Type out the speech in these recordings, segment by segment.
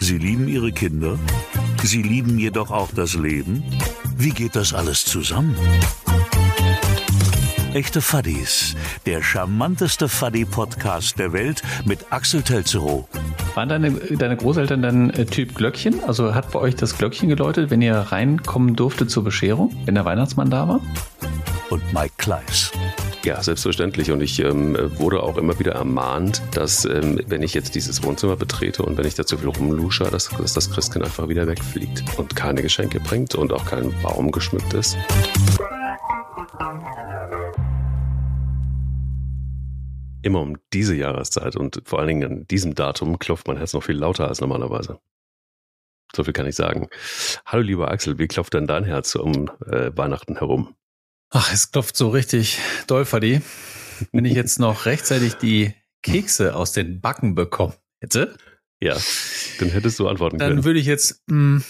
Sie lieben Ihre Kinder? Sie lieben jedoch auch das Leben? Wie geht das alles zusammen? Echte Fuddies, der charmanteste Fuddy-Podcast der Welt mit Axel Telzerow. Waren deine, deine Großeltern dann äh, Typ Glöckchen? Also hat bei euch das Glöckchen geläutet, wenn ihr reinkommen durfte zur Bescherung, wenn der Weihnachtsmann da war? Und Mike Kleiss. Ja, selbstverständlich. Und ich ähm, wurde auch immer wieder ermahnt, dass ähm, wenn ich jetzt dieses Wohnzimmer betrete und wenn ich da zu viel rumlusche, dass, dass das Christkind einfach wieder wegfliegt und keine Geschenke bringt und auch kein Baum geschmückt ist. Immer um diese Jahreszeit und vor allen Dingen an diesem Datum klopft mein Herz noch viel lauter als normalerweise. So viel kann ich sagen. Hallo lieber Axel, wie klopft denn dein Herz um äh, Weihnachten herum? Ach, es klopft so richtig doll, Fadi. Wenn ich jetzt noch rechtzeitig die Kekse aus den Backen bekommen hätte. Ja, dann hättest du antworten dann können. Dann würde ich jetzt mh, hm,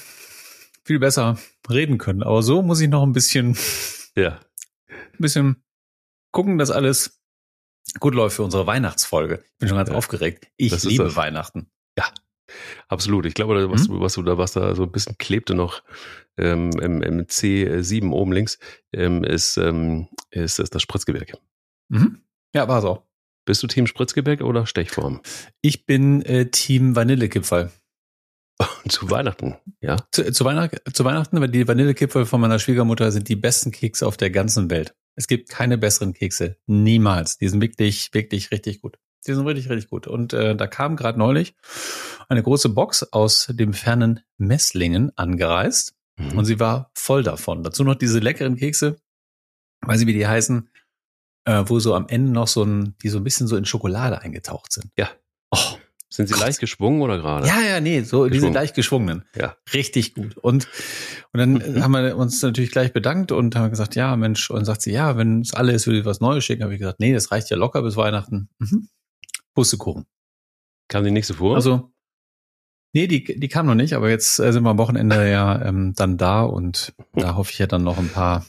viel besser reden können. Aber so muss ich noch ein bisschen, ja. ein bisschen gucken, dass alles gut läuft für unsere Weihnachtsfolge. Ich bin schon ganz ja, aufgeregt. Ich liebe Weihnachten. Ja, absolut. Ich glaube, was, hm? was, da, was da so ein bisschen klebte noch ähm, im, im C7 oben links, ähm, ist, ähm, ist, ist das Spritzgebirge. Mhm. Ja, war auch. Bist du Team Spritzgebirge oder Stechform? Ich bin äh, Team Vanillekipferl. zu Weihnachten, ja. Zu, zu, Weihnacht, zu Weihnachten, weil die Vanillekipferl von meiner Schwiegermutter sind die besten Kekse auf der ganzen Welt. Es gibt keine besseren Kekse. Niemals. Die sind wirklich, wirklich richtig gut. Die sind richtig, richtig gut. Und äh, da kam gerade neulich eine große Box aus dem fernen Messlingen angereist. Mhm. Und sie war voll davon. Dazu noch diese leckeren Kekse, weiß ich, wie die heißen, äh, wo so am Ende noch so ein, die so ein bisschen so in Schokolade eingetaucht sind. Ja. Oh, sind sie Gott. leicht geschwungen oder gerade? Ja, ja, nee, so diese leicht geschwungenen. Ja. Richtig gut. Und, und dann haben wir uns natürlich gleich bedankt und haben gesagt, ja, Mensch, und sagt sie, ja, wenn es alle ist, würde ich was Neues schicken. Habe ich gesagt, nee, das reicht ja locker bis Weihnachten. Mhm. Pustekuchen. Kam die nächste vor? Also, nee, die, die kam noch nicht, aber jetzt äh, sind wir am Wochenende ja ähm, dann da und da hoffe ich ja dann noch ein paar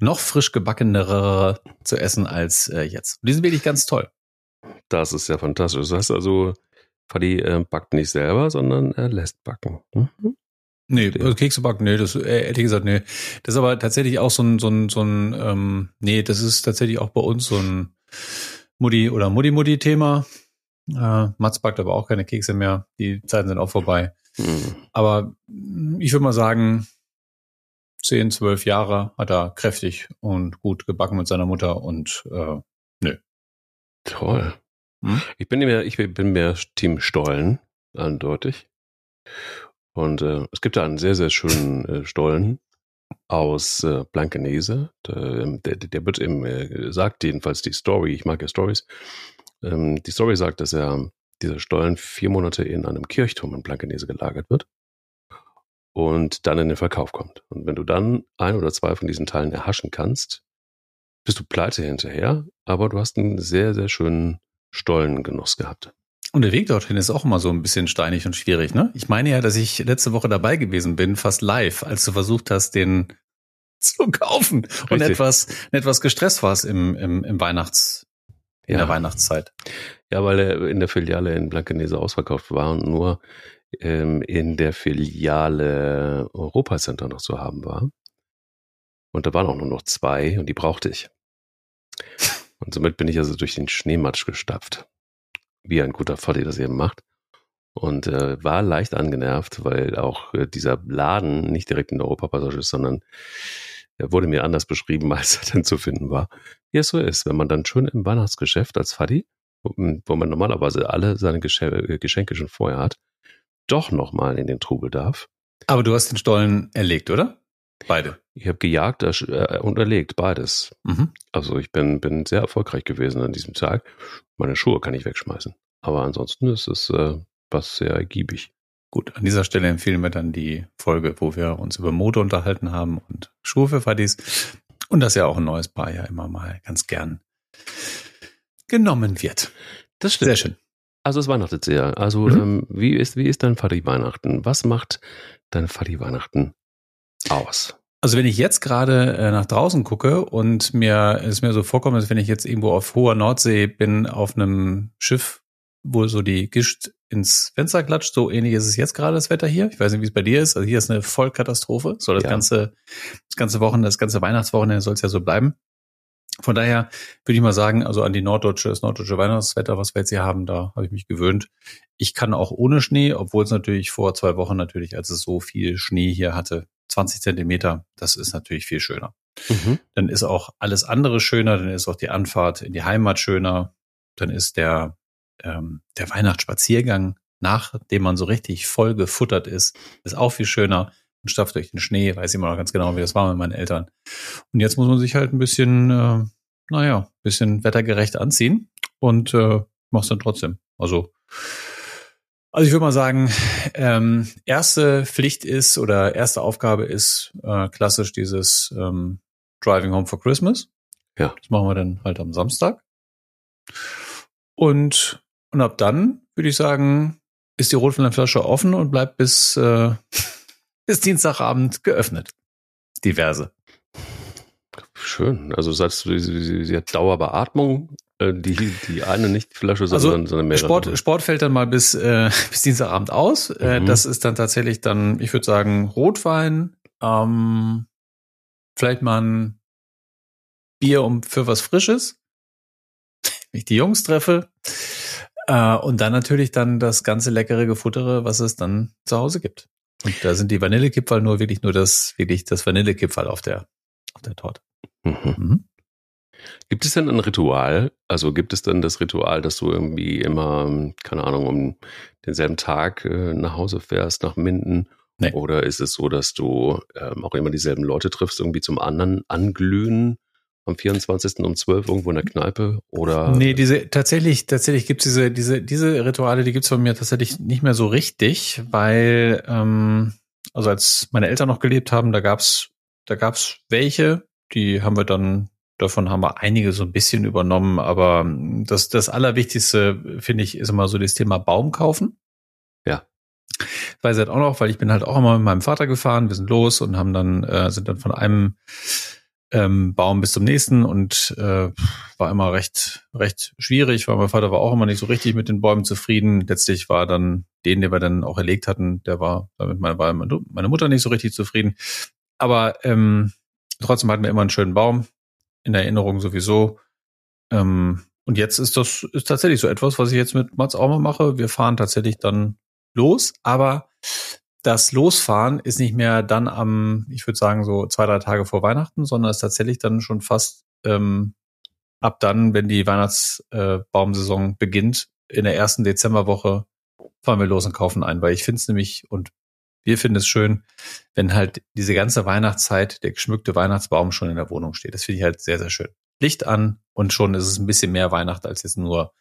noch frisch gebackenere zu essen als äh, jetzt. Die sind wirklich ganz toll. Das ist ja fantastisch. Das heißt also, Fadi äh, backt nicht selber, sondern er lässt backen. Mhm. Nee, also Kekse backen, nee, das äh, ehrlich gesagt, nee. Das ist aber tatsächlich auch so ein, so ein, so ein, ähm, nee, das ist tatsächlich auch bei uns so ein Mutti- oder Mutti-Mutti-Thema. Äh, Mats backt aber auch keine Kekse mehr. Die Zeiten sind auch vorbei. Mhm. Aber ich würde mal sagen, zehn, zwölf Jahre hat er kräftig und gut gebacken mit seiner Mutter und äh, nö. Toll. Hm? Ich bin mehr, ich bin mehr Team Stollen, eindeutig. Und äh, es gibt da einen sehr, sehr schönen äh, Stollen aus äh, Blankenese. Der, ähm, der, der wird im, äh, sagt jedenfalls die Story, ich mag ja Stories. Ähm, die Story sagt, dass er dieser Stollen vier Monate in einem Kirchturm in Blankenese gelagert wird und dann in den Verkauf kommt. Und wenn du dann ein oder zwei von diesen Teilen erhaschen kannst, bist du pleite hinterher, aber du hast einen sehr, sehr schönen Stollengenuss gehabt. Und der Weg dorthin ist auch immer so ein bisschen steinig und schwierig, ne? Ich meine ja, dass ich letzte Woche dabei gewesen bin, fast live, als du versucht hast, den zu kaufen Richtig. und etwas, etwas gestresst warst im, im, im Weihnachts, in ja. der Weihnachtszeit. Ja, weil er in der Filiale in Blankenese ausverkauft war und nur ähm, in der Filiale Europacenter noch zu haben war. Und da waren auch nur noch zwei und die brauchte ich. Und somit bin ich also durch den Schneematsch gestapft. Wie ein guter Foddy das eben macht. Und äh, war leicht angenervt, weil auch äh, dieser Laden nicht direkt in der Europapassage ist, sondern er wurde mir anders beschrieben, als er dann zu finden war. Wie es so ist, wenn man dann schön im Weihnachtsgeschäft als Faddy, wo, wo man normalerweise alle seine äh, Geschenke schon vorher hat, doch nochmal in den Trubel darf. Aber du hast den Stollen erlegt, oder? Beide. Ich habe gejagt äh, und erlegt, beides. Mhm. Also ich bin, bin sehr erfolgreich gewesen an diesem Tag. Meine Schuhe kann ich wegschmeißen. Aber ansonsten ist es äh, was sehr ergiebig. Gut, an dieser Stelle empfehlen wir dann die Folge, wo wir uns über Mode unterhalten haben und Schuhe für Fadis. Und dass ja auch ein neues Paar ja immer mal ganz gern genommen wird. Das stimmt. Sehr schön. Also es weihnachtet sehr. Also mhm. ähm, wie ist wie ist dein Fadi Weihnachten? Was macht dein Fadi Weihnachten aus? Also wenn ich jetzt gerade äh, nach draußen gucke und mir es mir so vorkommt, als wenn ich jetzt irgendwo auf hoher Nordsee bin, auf einem Schiff, wo so die Gischt ins Fenster klatscht, so ähnlich ist es jetzt gerade das Wetter hier. Ich weiß nicht, wie es bei dir ist. Also hier ist eine Vollkatastrophe. Soll das Ja. ganze, das ganze Wochenende, das ganze Weihnachtswochenende soll es ja so bleiben. Von daher würde ich mal sagen, also an die norddeutsche, das norddeutsche Weihnachtswetter, was wir jetzt hier haben, da habe ich mich gewöhnt. Ich kann auch ohne Schnee, obwohl es natürlich vor zwei Wochen natürlich, als es so viel Schnee hier hatte, 20 Zentimeter, das ist natürlich viel schöner. Mhm. Dann ist auch alles andere schöner, dann ist auch die Anfahrt in die Heimat schöner, dann ist der, ähm, der Weihnachtsspaziergang, nachdem man so richtig voll gefuttert ist, ist auch viel schöner. Man stapft durch den Schnee, weiß immer noch ganz genau, wie das war mit meinen Eltern. Und jetzt muss man sich halt ein bisschen, äh, naja, ein bisschen wettergerecht anziehen und äh, mach's dann trotzdem. Also, also ich würde mal sagen, ähm, erste Pflicht ist oder erste Aufgabe ist äh, klassisch dieses ähm, Driving Home for Christmas. Ja. Das machen wir dann halt am Samstag. Und, und ab dann würde ich sagen, ist die Rotweinflasche offen und bleibt bis, äh, bis Dienstagabend geöffnet. Diverse. Schön. Also sagst du, sie, sie, sie hat Dauerbeatmung, äh, die, die eine nicht die Flasche, Also sondern, sondern mehrere. Sport, Sport fällt dann mal bis, äh, bis Dienstagabend aus. Äh, Mhm. das ist dann tatsächlich dann, ich würde sagen, Rotwein, ähm, vielleicht mal ein Bier um für was Frisches, wenn ich die Jungs treffe. Äh, und dann natürlich dann das ganze leckere Gefuttere, was es dann zu Hause gibt. Und da sind die Vanillekipferl nur wirklich nur das, wirklich das Vanillekipferl auf der, auf der Torte. Mhm. Mhm. Gibt es denn ein Ritual? Also gibt es denn das Ritual, dass du irgendwie immer, keine Ahnung, um denselben Tag äh, nach Hause fährst, nach Minden? Nee. Oder ist es so, dass du ähm, auch immer dieselben Leute triffst, irgendwie zum anderen anglühen am 24. um 12 irgendwo in der Kneipe? Oder Nee, diese tatsächlich, tatsächlich gibt's diese, diese, diese Rituale, die gibt's von mir tatsächlich nicht mehr so richtig, weil, ähm, also als meine Eltern noch gelebt haben, da gab's, da gab's welche, die haben wir dann, davon haben wir einige so ein bisschen übernommen, aber ähm, das, das Allerwichtigste, finde ich, ist immer so das Thema Baum kaufen. Ja. Weiß halt auch noch, weil ich bin halt auch immer mit meinem Vater gefahren, wir sind los und haben dann, äh, sind dann von einem ähm, Baum bis zum nächsten und äh, war immer recht recht schwierig, weil mein Vater war auch immer nicht so richtig mit den Bäumen zufrieden. Letztlich war dann den, den wir dann auch erlegt hatten, der war damit meine, war meine Mutter nicht so richtig zufrieden. Aber ähm, trotzdem hatten wir immer einen schönen Baum in Erinnerung sowieso. Ähm, und jetzt ist das ist tatsächlich so etwas, was ich jetzt mit Mats auch mal mache. Wir fahren tatsächlich dann los, aber das Losfahren ist nicht mehr dann am, ich würde sagen, so zwei, drei Tage vor Weihnachten, sondern ist tatsächlich dann schon fast ähm, ab dann, wenn die Weihnachtsbaumsaison äh, beginnt, in der ersten Dezemberwoche fahren wir los und kaufen ein, weil ich finde es nämlich und wir finden es schön, wenn halt diese ganze Weihnachtszeit der geschmückte Weihnachtsbaum schon in der Wohnung steht. Das finde ich halt sehr, sehr schön. Licht an und schon ist es ein bisschen mehr Weihnacht, als jetzt nur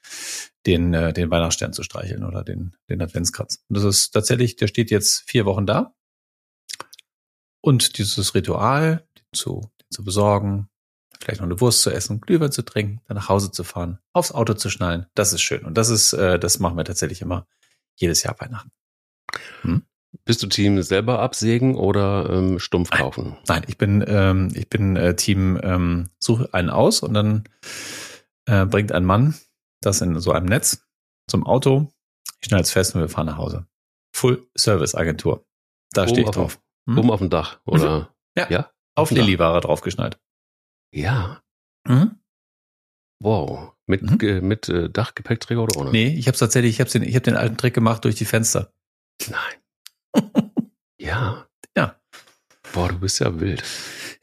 den, äh, den Weihnachtsstern zu streicheln oder den, den Adventskranz. Und das ist tatsächlich, der steht jetzt vier Wochen da. Und dieses Ritual, den zu, den zu besorgen, vielleicht noch eine Wurst zu essen, Glühwein zu trinken, dann nach Hause zu fahren, aufs Auto zu schnallen, das ist schön. Und das ist, äh, das machen wir tatsächlich immer jedes Jahr Weihnachten. Hm? Bist du Team selber absägen oder ähm, stumpf kaufen? Nein, ich bin, ähm, ich bin äh, Team ähm, suche einen aus und dann äh, bringt ein Mann das in so einem Netz zum Auto. Ich schneide es fest und wir fahren nach Hause. Full Service Agentur. Da Oben stehe ich dem- drauf. Hm? Oben auf dem Dach, oder? Ja. Ja? Auf dem Dach. Lilly-Ware draufgeschnallt. Ja. Mhm. Wow. Mit, Mhm. äh, mit äh, Dachgepäckträger oder ohne? Nee, ich habe tatsächlich, ich habe den, ich hab den alten Trick gemacht durch die Fenster. Nein. Ja. Ja. Boah, du bist ja wild.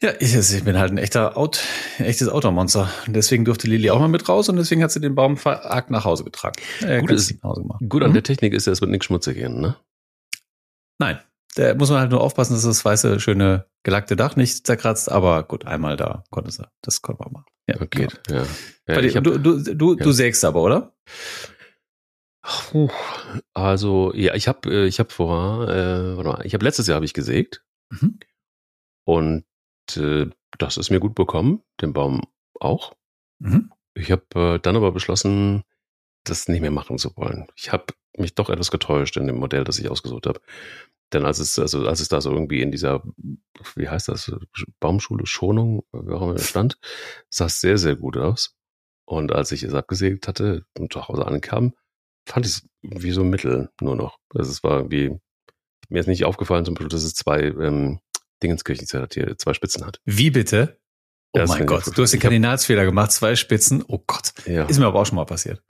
Ja, ich, ich bin halt ein echter Out, ein echtes Automonster. Und deswegen durfte Lilly auch mal mit raus und deswegen hat sie den Baum verargt nach Hause getragen. Äh, Gut, ist- Hause gemacht. Gut an Mhm. der Technik ist ja, es wird nichts schmutzig gehen, ne? Nein. Da muss man halt nur aufpassen, dass das weiße, schöne, gelackte Dach nicht zerkratzt, aber gut, einmal da konnte sie. Das konnte man machen. Ja, Okay. genau. Ja. Ja dir, hab, du, du, du, ja. du sägst aber, oder? Puh, also, ja, ich habe ich hab vor, äh, warte mal, ich habe letztes Jahr habe ich gesägt Mhm. und äh, das ist mir gut bekommen, den Baum auch. Mhm. Ich habe äh, dann aber beschlossen, das nicht mehr machen zu wollen. Ich habe mich doch etwas getäuscht in dem Modell, das ich ausgesucht habe. Denn als es, also als es da so irgendwie in dieser, wie heißt das, Baumschule, Schonung, wie auch immer stand, sah es sehr, sehr gut aus. Und als ich es abgesägt hatte und zu Hause ankam, fand ich es wie so Mittel nur noch. Also es war irgendwie, mir ist nicht aufgefallen zum Beispiel, dass es zwei ähm, Dingenskirchen hat, hier zwei Spitzen hat. Wie bitte? Oh Ja, mein Gott, du hast den Kardinalsfehler gemacht, zwei Spitzen. Oh Gott, Ja. ist mir aber auch schon mal passiert.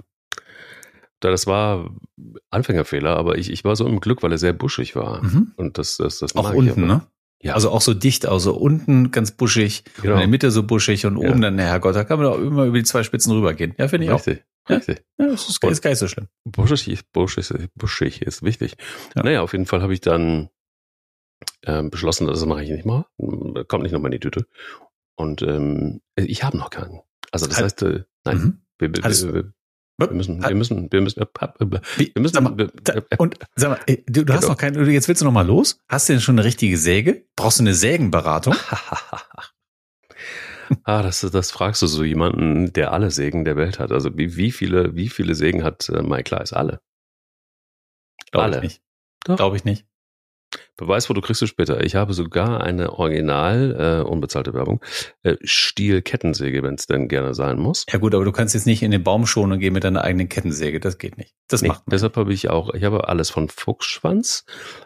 Da das war Anfängerfehler, aber ich, ich war so im Glück, weil er sehr buschig war. Mhm. Und das, das, das Auch unten, aber. ne? Ja. Also auch so dicht, also unten ganz buschig, Genau. in der Mitte so buschig und Ja. oben dann, na Herrgott, da kann man doch immer über die zwei Spitzen rübergehen. Ja, finde ich auch. Richtig, Ja. das ist, ist gar nicht so schlimm. Buschig, buschig, buschig ist wichtig. Ja. Naja, auf jeden Fall habe ich dann ähm, beschlossen, das mache ich nicht mal. Kommt nicht nochmal in die Tüte. Und ähm, ich habe noch keinen. Also das Hat- heißt, äh, nein, Mhm. wir, wir, Hattest- wir, wir, wir müssen, wir müssen, wir müssen, äh, wir müssen, sag mal, wir, da, und sag mal, du, du hast noch keinen, jetzt willst du noch mal los? Hast du denn schon eine richtige Säge? Brauchst du eine Sägenberatung? ah, das, das fragst du so jemanden, der alle Sägen der Welt hat. Also wie, wie viele, wie viele Sägen hat äh, Mike Kleiss? Alle. Glaube Alle. ich nicht. Glaube ich nicht. Beweisfoto kriegst du später. Ich habe sogar eine original, äh, unbezahlte Werbung, äh, Stiel-Kettensäge, wenn es denn gerne sein muss. Ja gut, aber du kannst jetzt nicht in den Baum schonen und gehen mit deiner eigenen Kettensäge. Das geht nicht. Das Nee, macht man. deshalb habe ich auch, ich habe alles von Fuchsschwanz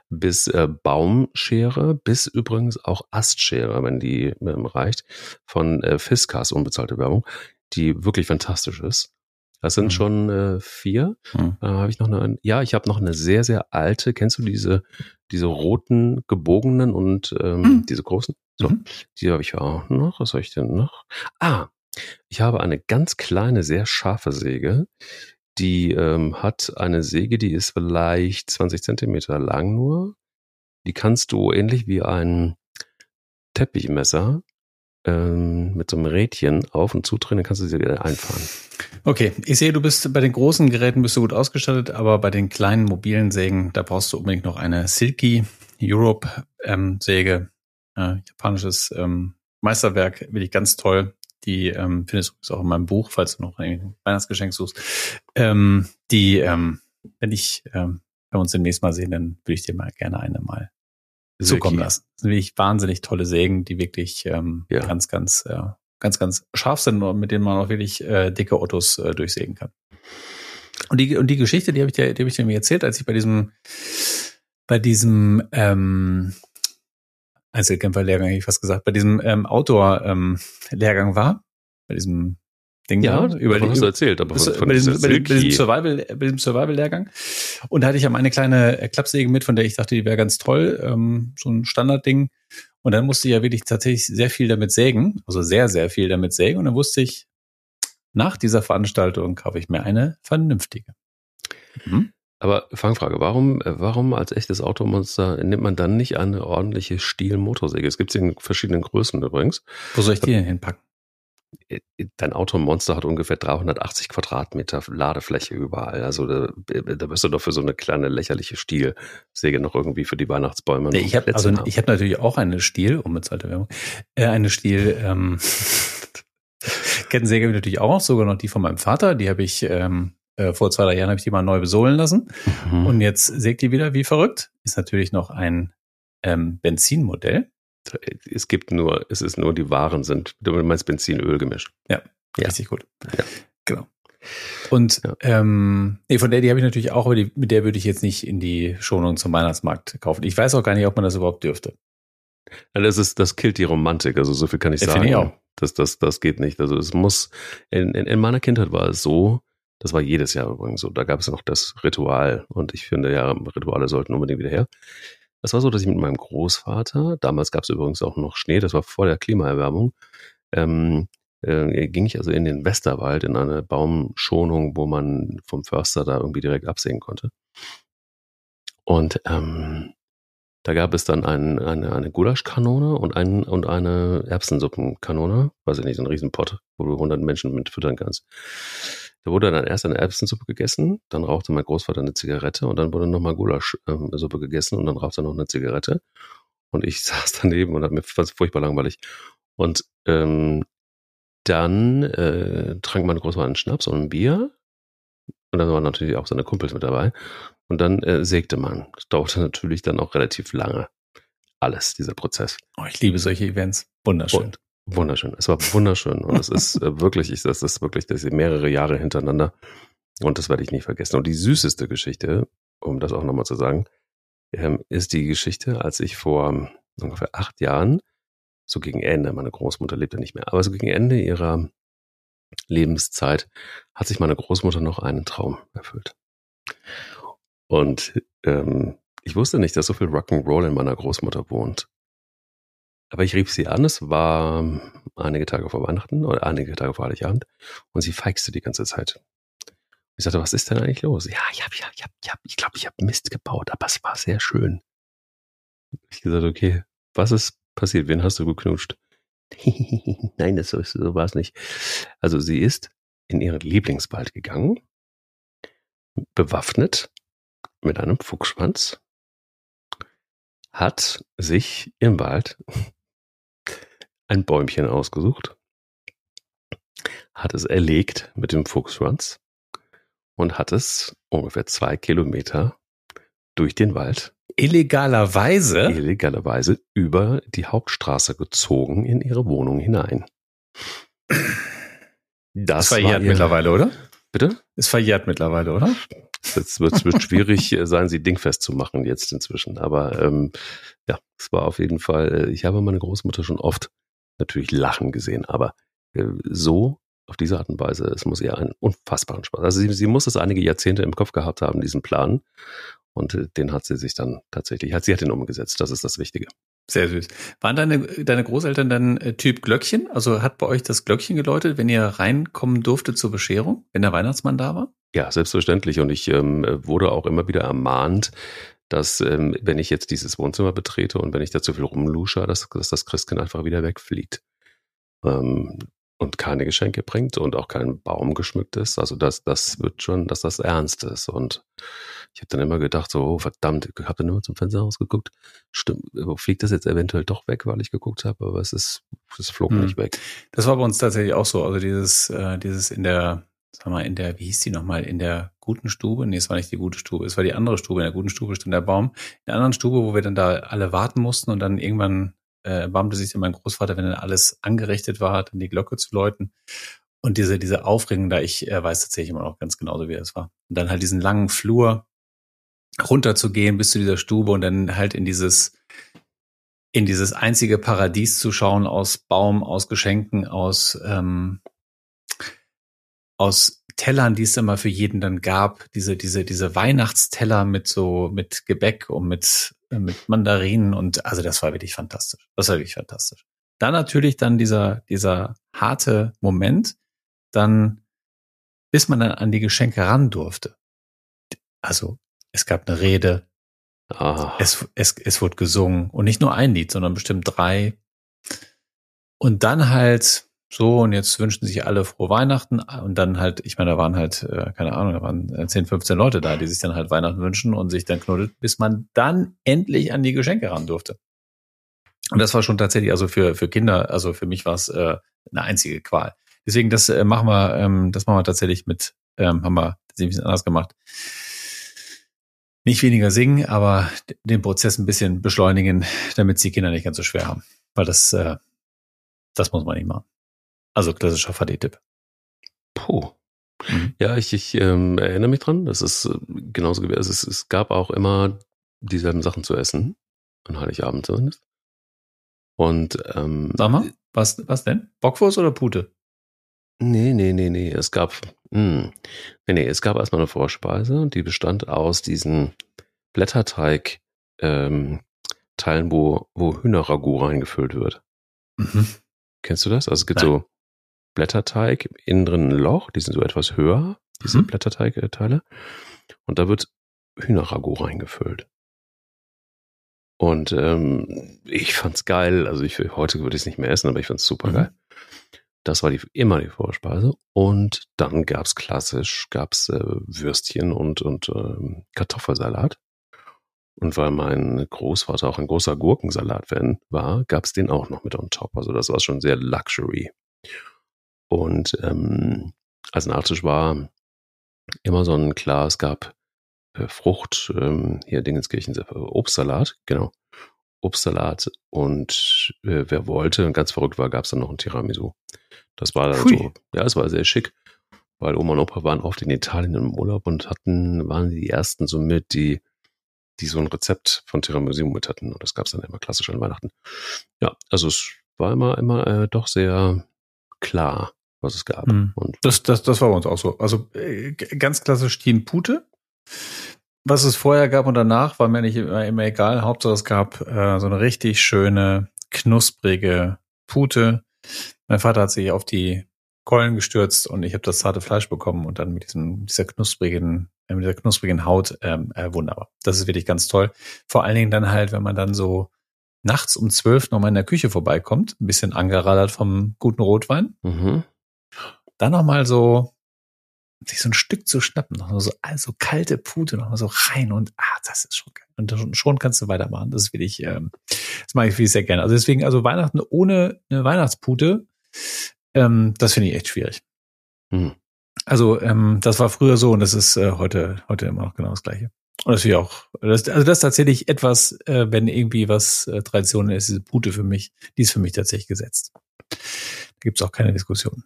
bis äh, Baumschere, bis übrigens auch Astschere, wenn die ähm, reicht, von äh, Fiskas, unbezahlte Werbung, die wirklich fantastisch ist. Das sind Mhm. schon äh, vier. Hm. Äh, habe ich noch eine, ja, ich habe noch eine sehr, sehr alte, kennst du diese, diese roten, gebogenen und ähm, Mhm. diese großen? So, Mhm. die habe ich auch noch. Was habe ich denn noch? Ah, ich habe eine ganz kleine, sehr scharfe Säge. Die ähm, hat eine Säge, die ist vielleicht 20 Zentimeter lang nur. Die kannst du ähnlich wie ein Teppichmesser ähm, mit so einem Rädchen auf und zudrehen, dann kannst du sie wieder einfahren. Okay, ich sehe, du bist bei den großen Geräten bist du gut ausgestattet, aber bei den kleinen mobilen Sägen, da brauchst du unbedingt noch eine Silky Europe ähm, Säge. Äh, japanisches ähm, Meisterwerk, wirklich ganz toll. Die ähm, findest du auch in meinem Buch, falls du noch ein Weihnachtsgeschenk suchst. Ähm, die, ähm, wenn ich, ähm, wenn wir uns demnächst mal sehen, dann würde ich dir mal gerne eine mal zukommen Silky. lassen. Das sind wirklich wahnsinnig tolle Sägen, die wirklich ähm, Ja. ganz, ganz, äh, ganz, ganz scharf sind und mit denen man auch wirklich äh, dicke Ottos äh, durchsägen kann. Und die, und die Geschichte, die habe ich dir, die habe ich dir mir erzählt, als ich bei diesem, bei diesem ähm, Einzelkämpfer-Lehrgang, hätte ich fast gesagt, bei diesem ähm, Outdoor-Lehrgang war, bei diesem Ding Ja, da, über davon hast du erzählt, aber von, von diesem, bei diesem. Survival, bei diesem Survival-Lehrgang. Und da hatte ich am eine kleine äh, Klappsäge mit, von der ich dachte, die wäre ganz toll, ähm, so ein Standardding. Und dann musste ich ja wirklich tatsächlich sehr viel damit sägen, also sehr, sehr viel damit sägen. Und dann wusste ich, nach dieser Veranstaltung kaufe ich mir eine vernünftige. Mhm. Aber Fangfrage, warum, äh, warum als echtes Automonster nimmt man dann nicht eine ordentliche Stiel-Motorsäge? Es gibt sie in verschiedenen Größen übrigens. Wo soll ich die denn hinpacken? Äh, Dein Automonster hat ungefähr 380 Quadratmeter Ladefläche überall. Also da, da bist du doch für so eine kleine lächerliche Stielsäge noch irgendwie für die Weihnachtsbäume. Nee, ich habe also haben. ich habe natürlich auch eine Stiel, unbezahlte Werbung, äh, eine Stiel ähm, Kettensäge habe ich natürlich auch, sogar noch die von meinem Vater. Die habe ich ähm, äh, vor zwei drei Jahren habe ich die mal neu besohlen lassen Mhm. und jetzt sägt die wieder wie verrückt. Ist natürlich noch ein ähm, Benzinmodell. Es gibt nur, es ist nur die Waren sind. Du meinst Benzinöl gemischt. Ja. Richtig gut. Ja. Genau. Und Ja. ähm, nee, von der die habe ich natürlich auch, aber die, mit der würde ich jetzt nicht in die Schonung zum Weihnachtsmarkt kaufen. Ich weiß auch gar nicht, ob man das überhaupt dürfte. Ja, Das ist, das killt die Romantik. Also so viel kann ich Ja, sagen. ich auch. Das, das, das geht nicht. Also es muss, in, in, in meiner Kindheit war es so, das war jedes Jahr übrigens so, da gab es noch das Ritual und ich finde ja, Rituale sollten unbedingt wieder her. Das war so, dass ich mit meinem Großvater, damals gab es übrigens auch noch Schnee, das war vor der Klimaerwärmung, ähm, äh, ging ich also in den Westerwald in eine Baumschonung, wo man vom Förster da irgendwie direkt absehen konnte. Und ähm, da gab es dann ein, eine, eine Gulaschkanone und, ein, und eine Erbsensuppenkanone, weiß ich nicht, so ein Riesenpott, wo du 100 Menschen mit füttern kannst. Da wurde dann erst eine Erbsensuppe gegessen, dann rauchte mein Großvater eine Zigarette und dann wurde nochmal Gulaschsuppe gegessen und dann rauchte er noch eine Zigarette. Und ich saß daneben und hab mir fast furchtbar langweilig. Und ähm, dann äh, trank mein Großvater einen Schnaps und ein Bier Und dann waren natürlich auch seine Kumpels mit dabei. Und dann äh, sägte man. Das dauerte natürlich dann auch relativ lange. Alles, dieser Prozess. Oh, ich liebe solche Events. Wunderschön. Und wunderschön. Es war wunderschön. Und es ist äh, wirklich, ich, das ist wirklich das sind mehrere Jahre hintereinander. Und das werde ich nie vergessen. Und die süßeste Geschichte, um das auch nochmal zu sagen, ähm, ist die Geschichte, als ich vor ähm, ungefähr acht Jahren, so gegen Ende, meine Großmutter lebte nicht mehr, aber so gegen Ende ihrer Lebenszeit hat sich meine Großmutter noch einen Traum erfüllt. Und ähm, ich wusste nicht, dass so viel Rock'n'Roll in meiner Großmutter wohnt. Aber ich rief sie an, es war einige Tage vor Weihnachten oder einige Tage vor Heiligabend und sie feixte die ganze Zeit. Ich sagte, was ist denn eigentlich los? Ja, ich habe, ich habe, ich habe, ich, hab, ich glaube, ich habe Mist gebaut, aber es war sehr schön. Ich gesagt, okay, was ist passiert? Wen hast du geknutscht? Nein, das so, so war es nicht. Also sie ist in ihren Lieblingswald gegangen, bewaffnet mit einem Fuchsschwanz, hat sich im Wald ein Bäumchen ausgesucht, hat es erlegt mit dem Fuchsschwanz und hat es ungefähr zwei Kilometer durch den Wald illegalerweise illegalerweise über die Hauptstraße gezogen in ihre Wohnung hinein. Das, das verjährt mittlerweile, oder? Bitte? Ist verjährt mittlerweile, oder? Es wird, wird schwierig sein, sie dingfest zu machen jetzt inzwischen. Aber ähm, ja, es war auf jeden Fall, äh, ich habe meine Großmutter schon oft natürlich lachen gesehen, aber äh, so auf diese Art und Weise, es muss ihr einen unfassbaren Spaß. Also sie, sie muss es einige Jahrzehnte im Kopf gehabt haben, diesen Plan. Und äh, den hat sie sich dann tatsächlich, hat sie hat den umgesetzt. Das ist das Wichtige. Sehr süß. Waren deine, deine Großeltern dann äh, Typ Glöckchen? Also hat bei euch das Glöckchen geläutet, wenn ihr reinkommen durfte zur Bescherung, wenn der Weihnachtsmann da war? Ja, selbstverständlich. Und ich ähm, wurde auch immer wieder ermahnt, dass ähm, wenn ich jetzt dieses Wohnzimmer betrete und wenn ich da zu viel rumlusche, dass, dass das Christkind einfach wieder wegfliegt. Ähm, und keine Geschenke bringt und auch kein Baum geschmückt ist. Also das, das wird schon, dass das ernst ist. Und ich habe dann immer gedacht, so, oh, verdammt, ich habe dann immer zum Fenster rausgeguckt. Stimmt, fliegt das jetzt eventuell doch weg, weil ich geguckt habe, aber es ist, es flog hm. nicht weg. Das war bei uns tatsächlich auch so. Also dieses, äh, dieses in der, sag mal, in der, wie hieß die nochmal, in der guten Stube? Nee, es war nicht die gute Stube, es war die andere Stube. In der guten Stube stand der Baum. In der anderen Stube, wo wir dann da alle warten mussten und dann irgendwann äh, erbarmte sich dann mein Großvater, wenn dann alles angerichtet war, dann die Glocke zu läuten. Und diese, diese Aufregung da, ich äh, weiß tatsächlich immer noch ganz genauso, wie das war. Und dann halt diesen langen Flur runterzugehen bis zu dieser Stube und dann halt in dieses, in dieses einzige Paradies zu schauen aus Baum, aus Geschenken, aus, ähm, aus Tellern, die es immer für jeden dann gab, diese, diese, diese Weihnachtsteller mit so, mit Gebäck und mit äh, mit Mandarinen und also das war wirklich fantastisch. Das war wirklich fantastisch. Dann natürlich dann dieser, dieser harte Moment, dann, bis man dann an die Geschenke ran durfte. Also, es gab eine Rede, oh. es, es, es wurde gesungen und nicht nur ein Lied, sondern bestimmt drei. Und dann halt so, und jetzt wünschen sich alle frohe Weihnachten. Und dann halt, ich meine, da waren halt, äh, keine Ahnung, da waren 10, 15 Leute da, die sich dann halt Weihnachten wünschen und sich dann knuddelt, bis man dann endlich an die Geschenke ran durfte. Und das war schon tatsächlich, also für, für Kinder, also für mich war es äh, eine einzige Qual. Deswegen, das äh, machen wir, ähm, das machen wir tatsächlich mit, ähm, haben wir tatsächlich ein bisschen anders gemacht. Nicht weniger singen, aber den Prozess ein bisschen beschleunigen, damit die Kinder nicht ganz so schwer haben. Weil das, äh, das muss man nicht machen. Also klassischer VD-Tipp. Puh. Mhm. Ja, ich, ich ähm, erinnere mich dran. Das ist äh, genauso gewesen. Es, es gab auch immer dieselben Sachen zu essen. An Heiligabend zumindest. Und ähm, Sag mal, was, was denn? Bockwurst oder Pute? Nee, nee, nee, nee. Es gab, mh, hm, nee, nee, es gab erstmal eine Vorspeise und die bestand aus diesen Blätterteig ähm, Teilen, wo, wo Hühnerragout reingefüllt wird. Mhm. Kennst du das? Also es gibt Nein. so Blätterteig, innen drin ein Loch, die sind so etwas höher, diese mhm. Blätterteigteile. Und da wird Hühnerragout reingefüllt. Und ähm, ich fand's geil. Also ich heute würde ich es nicht mehr essen, aber ich fand's super mhm. geil. Das war die, immer die Vorspeise. Und dann gab's klassisch, gab's äh, Würstchen und, und ähm, Kartoffelsalat. Und weil mein Großvater auch ein großer Gurkensalat-Fan war, gab's den auch noch mit on top. Also das war schon sehr Luxury. Und ähm, als Nachtisch war immer so ein klar, es gab äh, Frucht, ähm, hier Dingenskirchen, äh, Obstsalat, genau. Obstsalat und äh, wer wollte und ganz verrückt war, gab es dann noch ein Tiramisu. Das war dann Hui. so, ja, es war sehr schick, weil Oma und Opa waren oft in Italien im Urlaub und hatten, waren die ersten somit, die, die so ein Rezept von Tiramisu mit hatten. Und das gab es dann immer klassisch an Weihnachten. Ja, also es war immer, immer äh, doch sehr klar, was es gab. Mhm. Und Das, das, das war bei uns auch so. Also äh, ganz klassisch Team Pute. Was es vorher gab und danach, war mir nicht immer, immer egal. Hauptsache es gab äh, so eine richtig schöne, knusprige Pute. Mein Vater hat sich auf die Keulen gestürzt und ich habe das zarte Fleisch bekommen und dann mit diesem dieser knusprigen, äh, mit dieser knusprigen Haut ähm, äh, wunderbar. Das ist wirklich ganz toll. Vor allen Dingen dann halt, wenn man dann so nachts um zwölf nochmal in der Küche vorbeikommt, ein bisschen angeradert vom guten Rotwein mhm. Dann noch mal so sich so ein Stück zu schnappen, noch so also kalte Pute noch mal so rein und ah, das ist schon geil. Und schon, schon kannst du weitermachen. Das will ich, ähm, das mache ich wirklich sehr gerne. Also deswegen, also Weihnachten ohne eine Weihnachtspute, ähm, das finde ich echt schwierig. Mhm. Also ähm, das war früher so und das ist äh, heute heute immer noch genau das Gleiche. Und das finde ich auch, das, also das ist tatsächlich etwas, äh, wenn irgendwie was äh, Tradition ist, diese Pute für mich, die ist für mich tatsächlich gesetzt. Da gibt's auch keine Diskussion.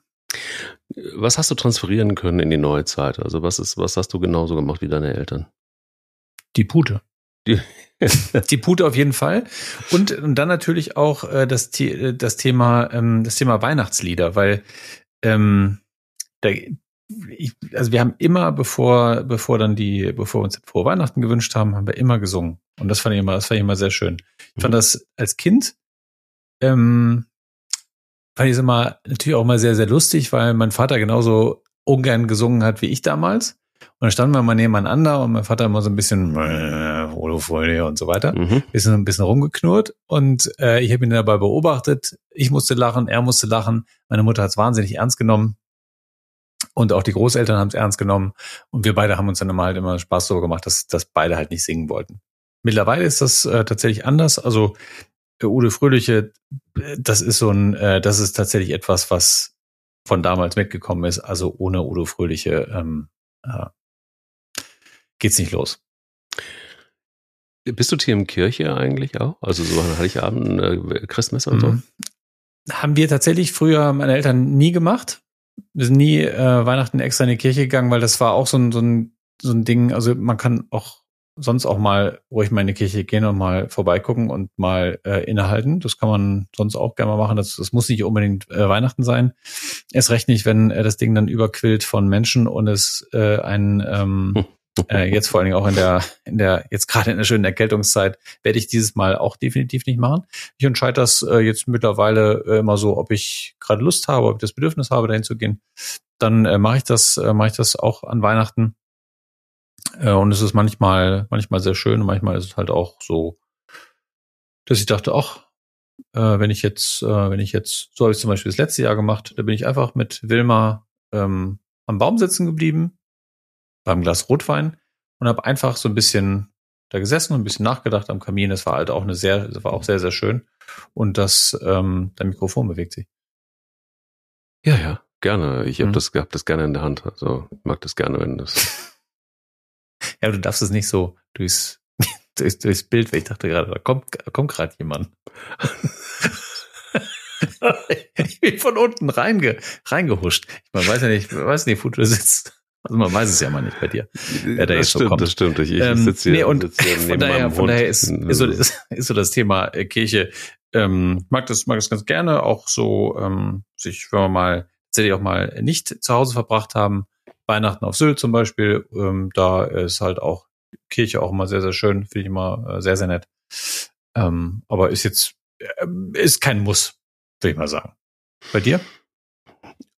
Was hast du transferieren können in die neue Zeit? Also was ist, was hast du genauso gemacht wie deine Eltern? Die Pute. Die, Die Pute auf jeden Fall. Und, und dann natürlich auch äh, das, The- äh, das Thema, ähm, das Thema Weihnachtslieder, weil ähm, da, ich, also wir haben immer, bevor, bevor dann die, bevor wir uns vor Weihnachten gewünscht haben, haben wir immer gesungen. Und das fand ich immer, das fand ich immer sehr schön. Ich fand Mhm. das als Kind, ähm, fand ich es immer natürlich auch immer sehr, sehr lustig, weil mein Vater genauso ungern gesungen hat wie ich damals. Und dann standen wir mal nebeneinander und mein Vater immer so ein bisschen äh, Holofolie und so weiter mhm. bisschen ein bisschen rumgeknurrt und äh, ich habe ihn dabei beobachtet. Ich musste lachen, er musste lachen. Meine Mutter hat es wahnsinnig ernst genommen und auch die Großeltern haben es ernst genommen und wir beide haben uns dann immer halt immer Spaß darüber gemacht, dass, dass beide halt nicht singen wollten. Mittlerweile ist das äh, tatsächlich anders. Also äh, Ude Fröhliche, äh, das ist so ein, äh, das ist tatsächlich etwas, was von damals mitgekommen ist. Also ohne Udo Fröhliche ähm, äh, geht's nicht los. Bist du Kirche eigentlich auch? Also so an Heiligabend, äh, Christmesse und so? Mhm. Haben wir tatsächlich früher meine Eltern nie gemacht. Wir sind nie äh, Weihnachten extra in die Kirche gegangen, weil das war auch so ein, so ein, so ein Ding. Also man kann auch sonst auch mal ruhig mal in die Kirche gehen und mal vorbeigucken und mal äh, innehalten. Das kann man sonst auch gerne mal machen. Das, das muss nicht unbedingt äh, Weihnachten sein. Erst recht nicht, wenn äh, das Ding dann überquillt von Menschen und es äh, ein ähm, äh, jetzt vor allen Dingen auch in der, in der, jetzt gerade in der schönen Erkältungszeit, werde ich dieses Mal auch definitiv nicht machen. Ich entscheide das äh, jetzt mittlerweile äh, immer so, ob ich gerade Lust habe, ob ich das Bedürfnis habe, dahin zu gehen. Dann äh, mache ich das, äh, mache ich das auch an Weihnachten. Äh, und es ist manchmal, manchmal sehr schön und manchmal ist es halt auch so, dass ich dachte, ach, äh, wenn ich jetzt, äh, wenn ich jetzt, so habe ich zum Beispiel das letzte Jahr gemacht, da bin ich einfach mit Wilma ähm, am Baum sitzen geblieben, beim Glas Rotwein und habe einfach so ein bisschen da gesessen und ein bisschen nachgedacht am Kamin. Das war halt auch eine sehr, das war auch sehr, sehr schön. Und das, ähm, dein Mikrofon bewegt sich. Ja, ja, gerne. Ich habe Mhm. das, hab das gerne in der Hand. Also ich mag das gerne, wenn das. Ja, aber du darfst es nicht so durchs, durchs, durchs Bild, weil ich dachte gerade, da kommt, kommt gerade jemand. ich bin von unten reinge, reingehuscht. Man weiß ja nicht, man weiß nicht, wo du sitzt. Also man weiß es ja mal nicht bei dir. Wer da das jetzt so stimmt, kommt. das stimmt. Ich, ich Ähm, sitze hier, nee, und sitz hier von daher, von daher ist, ist, so, ist, ist so das Thema äh, Kirche. Ähm, mag das, mag das ganz gerne auch so, ähm, sich, wenn wir mal tatsächlich auch mal nicht zu Hause verbracht haben, Weihnachten auf Sylt zum Beispiel, ähm, da ist halt auch Kirche auch immer sehr, sehr schön, finde ich immer äh, sehr, sehr nett. Ähm, aber ist jetzt, ähm, ist kein Muss, würde ich mal sagen. Bei dir?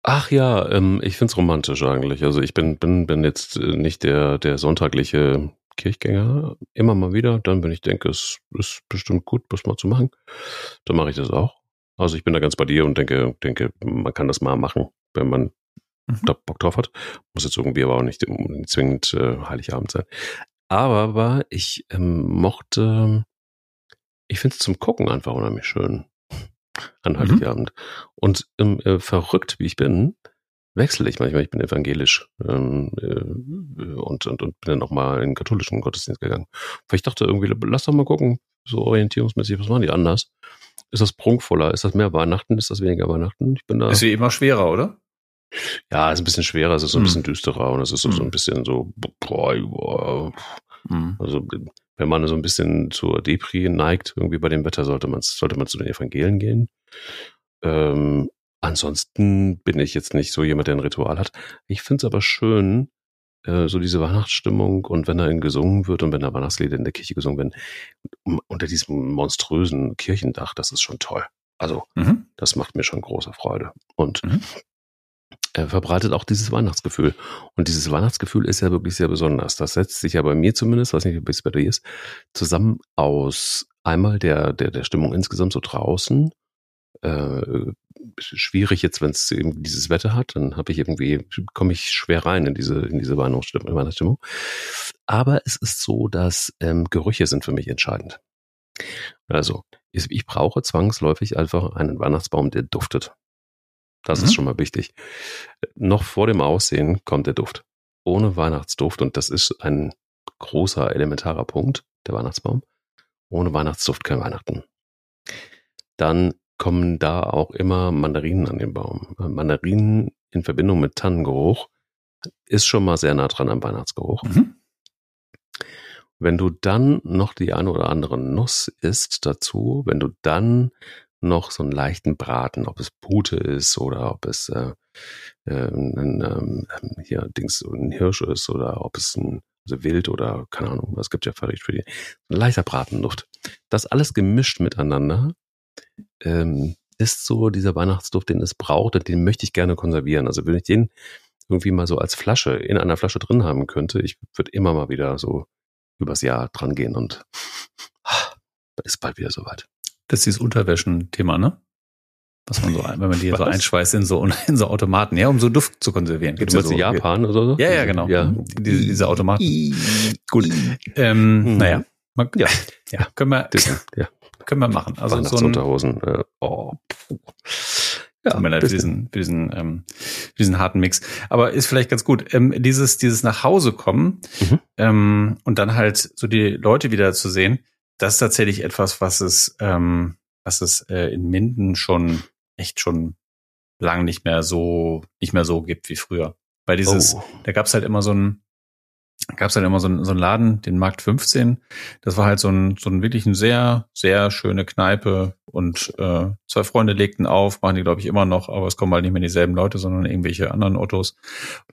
Ach ja, ähm, ich find's romantisch eigentlich. Also ich bin, bin, bin jetzt äh, nicht der, der sonntagliche Kirchgänger. Immer mal wieder, dann, wenn ich denke, es ist bestimmt gut, das mal zu machen, dann mache ich das auch. Also ich bin da ganz bei dir und denke, denke, man kann das mal machen, wenn man Mhm. da Bock drauf hat. Muss jetzt irgendwie aber auch nicht zwingend äh, Heiligabend sein. Aber war, ich ähm, mochte, ich finde es zum Gucken einfach unheimlich schön an Mhm. Heiligabend. Und ähm, äh, verrückt wie ich bin, wechsle ich manchmal. Ich bin evangelisch ähm, äh, und, und, und bin dann auch mal in den katholischen Gottesdienst gegangen. Weil ich dachte irgendwie, lass doch mal gucken, so orientierungsmäßig, was machen die anders? Ist das prunkvoller? Ist das mehr Weihnachten? Ist das weniger Weihnachten? Ich bin da. Ist wie immer schwerer, oder? Ja, ist ein bisschen schwerer, es ist so ein Hm. bisschen düsterer und es ist so, so ein Hm. bisschen so, boah. Mhm. also wenn man so ein bisschen zur Depri neigt, irgendwie bei dem Wetter, sollte man sollte man zu den Evangelien gehen. Ähm, ansonsten bin ich jetzt nicht so jemand, der ein Ritual hat. Ich finde es aber schön, äh, so diese Weihnachtsstimmung und wenn da gesungen wird und wenn da Weihnachtslieder in der Kirche gesungen werden, um- unter diesem monströsen Kirchendach, das ist schon toll. Also Mhm. das macht mir schon große Freude. Und Mhm. Er verbreitet auch dieses Weihnachtsgefühl. Und dieses Weihnachtsgefühl ist ja wirklich sehr besonders. Das setzt sich ja bei mir zumindest, weiß nicht, wie es bei dir ist, zusammen aus einmal der, der, der Stimmung insgesamt so draußen. Äh, schwierig jetzt, wenn es eben dieses Wetter hat, dann habe ich irgendwie, komme ich schwer rein in diese, in diese Weihnachtsstimmung, Weihnachtsstimmung. Aber es ist so, dass ähm, Gerüche sind für mich entscheidend. Also, ich, ich brauche zwangsläufig einfach einen Weihnachtsbaum, der duftet. Das Mhm. ist schon mal wichtig. Noch vor dem Aussehen kommt der Duft. Ohne Weihnachtsduft, und das ist ein großer, elementarer Punkt, der Weihnachtsbaum. Ohne Weihnachtsduft kein Weihnachten. Dann kommen da auch immer Mandarinen an den Baum. Äh, Mandarinen in Verbindung mit Tannengeruch ist schon mal sehr nah dran am Weihnachtsgeruch. Mhm. Wenn du dann noch die eine oder andere Nuss isst dazu, wenn du dann noch so einen leichten Braten, ob es Pute ist oder ob es äh, äh, ein, ähm, hier Dings, ein Hirsch ist oder ob es ein also Wild oder keine Ahnung, es gibt ja die, für die ein leichter Bratenduft. Das alles gemischt miteinander ähm, ist so dieser Weihnachtsduft, den es braucht und den möchte ich gerne konservieren. Also wenn ich den irgendwie mal so als Flasche in einer Flasche drin haben könnte, ich würde immer mal wieder so übers Jahr dran gehen und ah, ist bald wieder soweit. Das ist dieses Unterwäschen-Thema, ne? Was man so, wenn man die so Was? einschweißt in so, in so Automaten, ja, um so Duft zu konservieren. Gibt's meinst ja so. Japan oder so? Ja, ja, genau. Ja. Diese, diese Automaten. Gut. Ähm, Mhm. Naja. Man, Ja. ja, können wir, ja. können wir machen. Also so ein. Äh, oh. Tut mir leid für diesen, für diesen, ähm, für diesen harten Mix. Aber ist vielleicht ganz gut. Ähm, dieses, dieses nach Hause kommen Mhm. ähm, und dann halt so die Leute wieder zu sehen, das ist tatsächlich etwas, was es, ähm, was es äh, in Minden schon echt schon lang nicht mehr so, nicht mehr so gibt wie früher. Weil dieses, Oh. da gab's halt immer so ein, gab's halt immer so ein, so ein Laden, den Markt 15. Das war halt so ein, so ein wirklich ein sehr, sehr schöne Kneipe und äh, zwei Freunde legten auf, machen die glaube ich immer noch, aber es kommen halt nicht mehr dieselben Leute, sondern irgendwelche anderen Ottos.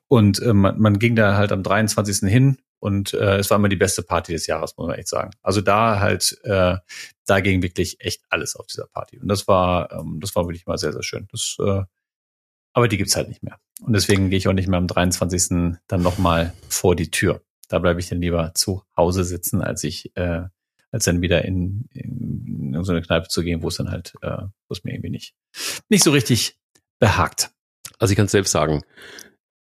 Und äh, man, man ging da halt am 23. hin und äh, es war immer die beste Party des Jahres, muss man echt sagen. Also da halt, äh, da ging wirklich echt alles auf dieser Party. Und das war, ähm, das war wirklich mal sehr, sehr schön. Das, äh, aber die gibt's halt nicht mehr. Und deswegen gehe ich auch nicht mehr am 23. dann nochmal vor die Tür. Da bleibe ich dann lieber zu Hause sitzen, als ich, äh, als dann wieder in, in, so eine Kneipe zu gehen, wo es dann halt, äh, wo es mir irgendwie nicht, nicht so richtig behagt. Also ich kann selbst sagen,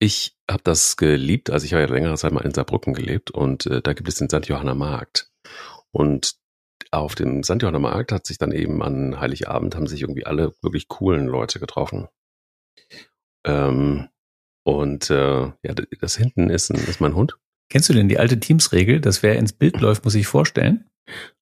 ich habe das geliebt, also ich habe ja längere Zeit mal in Saarbrücken gelebt und äh, da gibt es den St. Johanner Markt. Und auf dem St. Johanner Markt hat sich dann eben an Heiligabend haben sich irgendwie alle wirklich coolen Leute getroffen. Ähm, und äh, ja, das hinten ist, ein, ist mein Hund. Kennst du denn die alte Teams-Regel, dass wer ins Bild läuft, muss sich vorstellen?